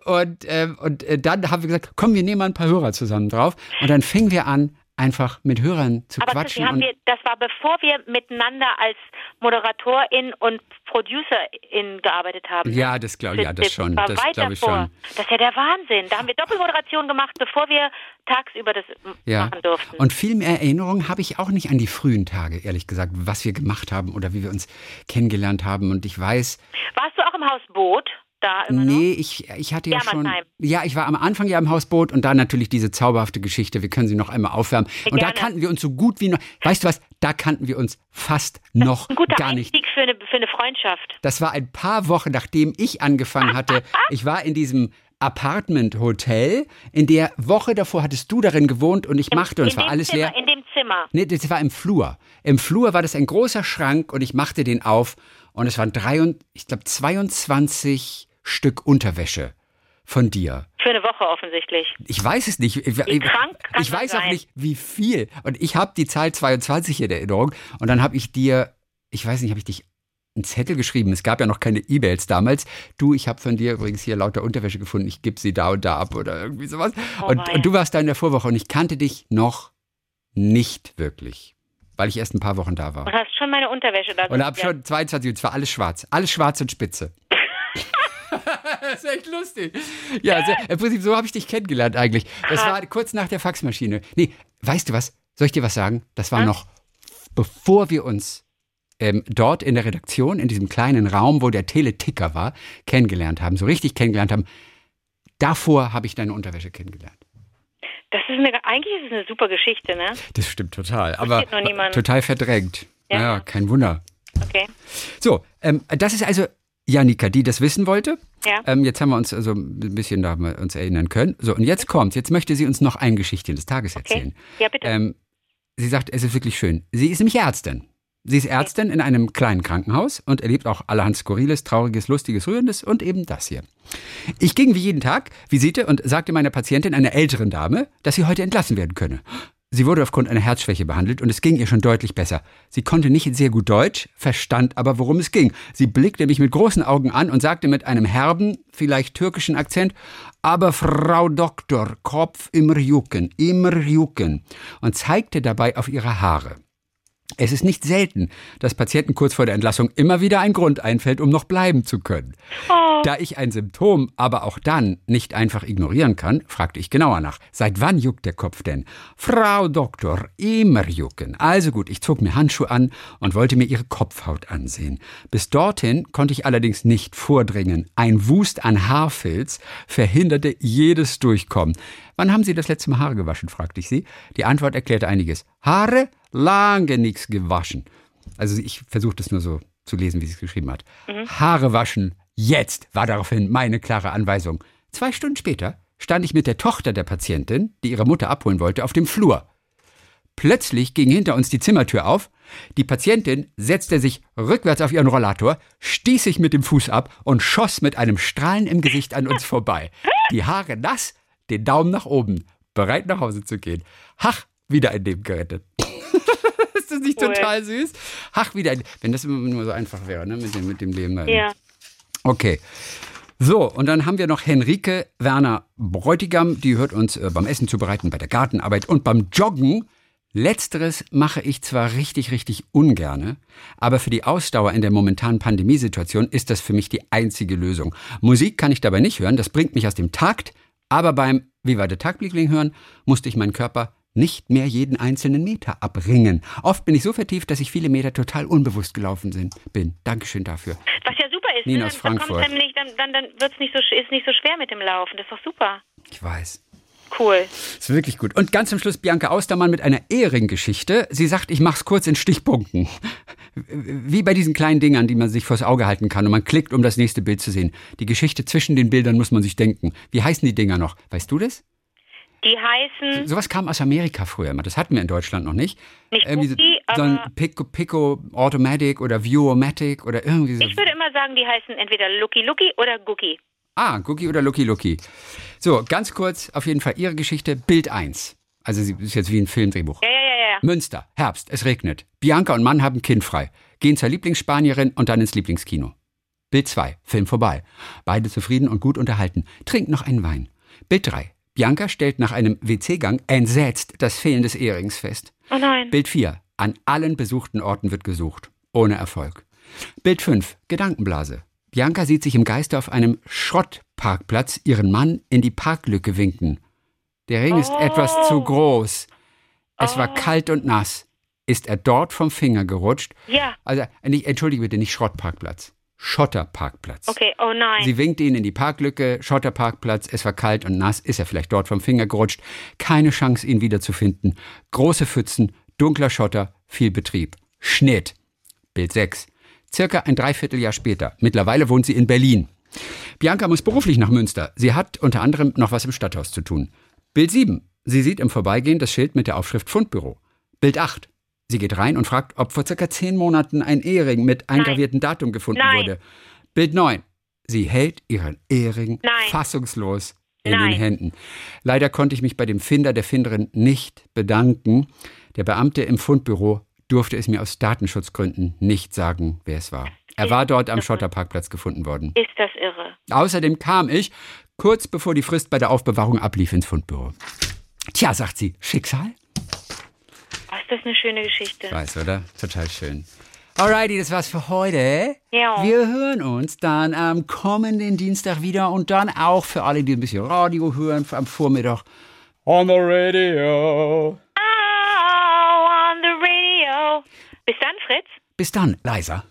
Und, ähm, und äh, dann haben wir gesagt, komm, wir nehmen mal ein paar Hörer zusammen drauf. Und dann fingen wir an, einfach mit Hörern zu Aber quatschen. Das, wir, das war bevor wir miteinander als Moderatorin und Producerin gearbeitet haben. Ja, das glaube ja, das schon. Das glaube ich schon. Das ist ja der Wahnsinn. Da haben wir Doppelmoderation gemacht, bevor wir tagsüber das ja. machen durften. Und viel mehr Erinnerungen habe ich auch nicht an die frühen Tage, ehrlich gesagt, was wir gemacht haben oder wie wir uns kennengelernt haben. Und ich weiß. Warst du auch im Haus Boot? Da immer Nee, ich, ich hatte ja schon. Ja, ich war am Anfang ja im Hausboot und dann natürlich diese zauberhafte Geschichte. Wir können sie noch einmal aufwärmen. Ja, und da kannten wir uns so gut wie noch. Weißt du was? Da kannten wir uns fast noch ein guter gar nicht. Einstieg für eine, für eine Freundschaft. Das war ein paar Wochen, nachdem ich angefangen hatte. ich war in diesem Apartment Hotel. In der Woche davor hattest du darin gewohnt und ich Im, machte und es war alles Zimmer, leer. In dem Zimmer. Nee, das war im Flur. Im Flur war das ein großer Schrank und ich machte den auf und es waren drei und ich glaube 22 Stück Unterwäsche von dir. Für eine Woche offensichtlich. Ich weiß es nicht. Ich, wie krank kann ich weiß sein. auch nicht, wie viel. Und ich habe die Zahl 22 in Erinnerung. Und dann habe ich dir, ich weiß nicht, habe ich dich einen Zettel geschrieben. Es gab ja noch keine E-Mails damals. Du, ich habe von dir übrigens hier lauter Unterwäsche gefunden. Ich gebe sie da und da ab oder irgendwie sowas. Oh und, und, du warst da in der Vorwoche und ich kannte dich noch nicht wirklich. Weil ich erst ein paar Wochen da war. Und hast schon meine Unterwäsche da Und hab schon 22, und zwar alles schwarz. Alles schwarz und spitze. das ist echt lustig. Ja, also, im Prinzip so habe ich dich kennengelernt eigentlich. Das war kurz nach der Faxmaschine. Nee, weißt du was? Soll ich dir was sagen? Das war noch bevor wir uns ähm, dort in der Redaktion, in diesem kleinen Raum, wo der Teleticker war, kennengelernt haben, so richtig kennengelernt haben. Davor habe ich deine Unterwäsche kennengelernt. Das ist eine, eigentlich ist es eine super Geschichte, ne? Das stimmt total. Aber total verdrängt. Ja. ja, kein Wunder. Okay. So, ähm, das ist also Janika, die das wissen wollte. Ja. Ähm, jetzt haben wir uns also ein bisschen da uns erinnern können. So, und jetzt kommt, jetzt möchte sie uns noch ein Geschichtchen des Tages erzählen. Okay. Ja, bitte. Ähm, sie sagt, es ist wirklich schön. Sie ist nämlich Ärztin. Sie ist Ärztin in einem kleinen Krankenhaus und erlebt auch allerhand Skurriles, Trauriges, Lustiges, Rührendes und eben das hier. Ich ging wie jeden Tag Visite und sagte meiner Patientin, einer älteren Dame, dass sie heute entlassen werden könne. Sie wurde aufgrund einer Herzschwäche behandelt und es ging ihr schon deutlich besser. Sie konnte nicht sehr gut Deutsch, verstand aber, worum es ging. Sie blickte mich mit großen Augen an und sagte mit einem herben, vielleicht türkischen Akzent, aber Frau Doktor, Kopf immer jucken, immer jucken und zeigte dabei auf ihre Haare. Es ist nicht selten, dass Patienten kurz vor der Entlassung immer wieder ein Grund einfällt, um noch bleiben zu können. Oh. Da ich ein Symptom aber auch dann nicht einfach ignorieren kann, fragte ich genauer nach. Seit wann juckt der Kopf denn? Frau Doktor, immer jucken. Also gut, ich zog mir Handschuhe an und wollte mir ihre Kopfhaut ansehen. Bis dorthin konnte ich allerdings nicht vordringen. Ein Wust an Haarfilz verhinderte jedes Durchkommen. Wann haben Sie das letzte Mal Haare gewaschen? fragte ich sie. Die Antwort erklärte einiges. Haare? Lange nichts gewaschen. Also ich versuche das nur so zu lesen, wie sie es geschrieben hat. Haare waschen, jetzt, war daraufhin meine klare Anweisung. Zwei Stunden später stand ich mit der Tochter der Patientin, die ihre Mutter abholen wollte, auf dem Flur. Plötzlich ging hinter uns die Zimmertür auf. Die Patientin setzte sich rückwärts auf ihren Rollator, stieß sich mit dem Fuß ab und schoss mit einem Strahlen im Gesicht an uns vorbei. Die Haare nass, den Daumen nach oben, bereit nach Hause zu gehen. Hach, wieder ein Leben gerettet. Das nicht Cool. total süß? Hach, wieder Wenn das immer nur so einfach wäre, ne? mit, dem, mit dem Leben. da. Ja. Okay. So, und dann haben wir noch Henrike Werner Bräutigam, die hört uns äh, beim Essen zubereiten, bei der Gartenarbeit und beim Joggen. Letzteres mache ich zwar richtig, richtig ungerne, aber für die Ausdauer in der momentanen Pandemiesituation ist das für mich die einzige Lösung. Musik kann ich dabei nicht hören, das bringt mich aus dem Takt, aber beim Wie war der Tagblickling hören musste ich meinen Körper nicht mehr jeden einzelnen Meter abringen. Oft bin ich so vertieft, dass ich viele Meter total unbewusst gelaufen sind, bin. Dankeschön dafür. Was ja super ist, Nina ne? aus dann, dann, Frankfurt. einem nicht, dann, dann, dann wird's nicht so, ist nicht so schwer mit dem Laufen. Das ist doch super. Ich weiß. Cool. Ist wirklich gut. Und ganz zum Schluss Bianca Austermann mit einer Ehering-Geschichte. Sie sagt, ich mach's kurz in Stichpunkten. Wie bei diesen kleinen Dingern, die man sich vors Auge halten kann und man klickt, um das nächste Bild zu sehen. Die Geschichte zwischen den Bildern muss man sich denken. Wie heißen die Dinger noch? Weißt du das? Die heißen Sowas kam aus Amerika früher immer. Das hatten wir in Deutschland noch nicht. nicht Irgendwie Cookie, so ein aber Pico, Pico Automatic oder View-O-Matic oder irgendwie so. ich würde immer sagen, die heißen entweder Lucky Lucky oder Gookie. Ah, Cookie oder Lucky Lucky. So, ganz kurz auf jeden Fall Ihre Geschichte. Bild 1. Also sie ist jetzt wie ein Filmdrehbuch. Ja, ja, ja, ja. Münster, Herbst, es regnet. Bianca und Mann haben Kind frei. Gehen zur Lieblingsspanierin und dann ins Lieblingskino. Bild 2, Film vorbei. Beide zufrieden und gut unterhalten. Trinken noch einen Wein. Bild 3. Bianca stellt nach einem WC-Gang entsetzt das Fehlen des Ehrings fest. Oh nein. Bild 4. An allen besuchten Orten wird gesucht. Ohne Erfolg. Bild 5. Gedankenblase. Bianca sieht sich im Geiste auf einem Schrottparkplatz ihren Mann in die Parklücke winken. Der Ring ist etwas zu groß. Es war kalt und nass. Ist er dort vom Finger gerutscht? Ja. Also, nicht, entschuldige bitte, nicht Schrottparkplatz. Schotterparkplatz. Okay, oh nein. Sie winkt ihn in die Parklücke, Schotterparkplatz, es war kalt und nass, ist er vielleicht dort vom Finger gerutscht. Keine Chance, ihn wiederzufinden. Große Pfützen, dunkler Schotter, viel Betrieb. Schnitt. Bild 6. Circa ein Dreivierteljahr später. Mittlerweile wohnt sie in Berlin. Bianca muss beruflich nach Münster. Sie hat unter anderem noch was im Stadthaus zu tun. Bild 7. Sie sieht im Vorbeigehen das Schild mit der Aufschrift Fundbüro. Bild 8. Sie geht rein und fragt, ob vor circa zehn Monaten ein Ehering mit eingraviertem Datum gefunden Nein. wurde. Bild 9. Sie hält ihren Ehering Nein. fassungslos in Nein. den Händen. Leider konnte ich mich bei dem Finder der Finderin nicht bedanken. Der Beamte im Fundbüro durfte es mir aus Datenschutzgründen nicht sagen, wer es war. Er war dort am Schotterparkplatz gefunden worden. ist das irre. Außerdem kam ich kurz bevor die Frist bei der Aufbewahrung ablief ins Fundbüro. Tja, sagt sie, Schicksal? Ist das eine schöne Geschichte. Weiß, oder? Total schön. Alrighty, das war's für heute. Ja. Wir hören uns dann am kommenden Dienstag wieder und dann auch für alle, die ein bisschen Radio hören, am Vormittag on the radio. Oh, on the radio. Bis dann, Fritz. Bis dann, leiser.